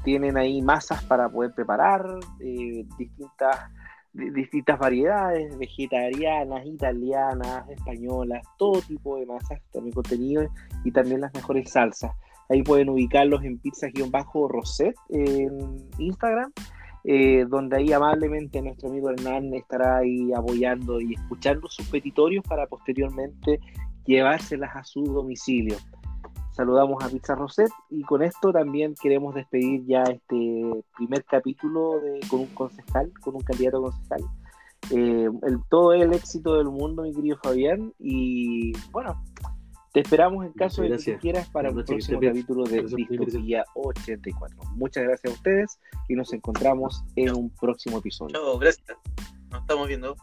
tienen ahí masas para poder preparar distintas, distintas variedades, vegetarianas, italianas, españolas, todo tipo de masas, también contenido y también las mejores salsas. Ahí pueden ubicarlos en pizza-roset en Instagram eh, donde ahí amablemente nuestro amigo Hernán estará ahí apoyando y escuchando sus petitorios para posteriormente llevárselas a su domicilio. Saludamos a Pizza Roset y con esto también queremos despedir ya este primer capítulo con un concejal, con un candidato concejal. Eh, el, todo el éxito del mundo, mi querido Fabián. Y bueno, te esperamos en caso de que quieras para el próximo capítulo de Distopía 84. Muchas gracias a ustedes y nos encontramos en un próximo episodio. Chao, gracias. Nos estamos viendo.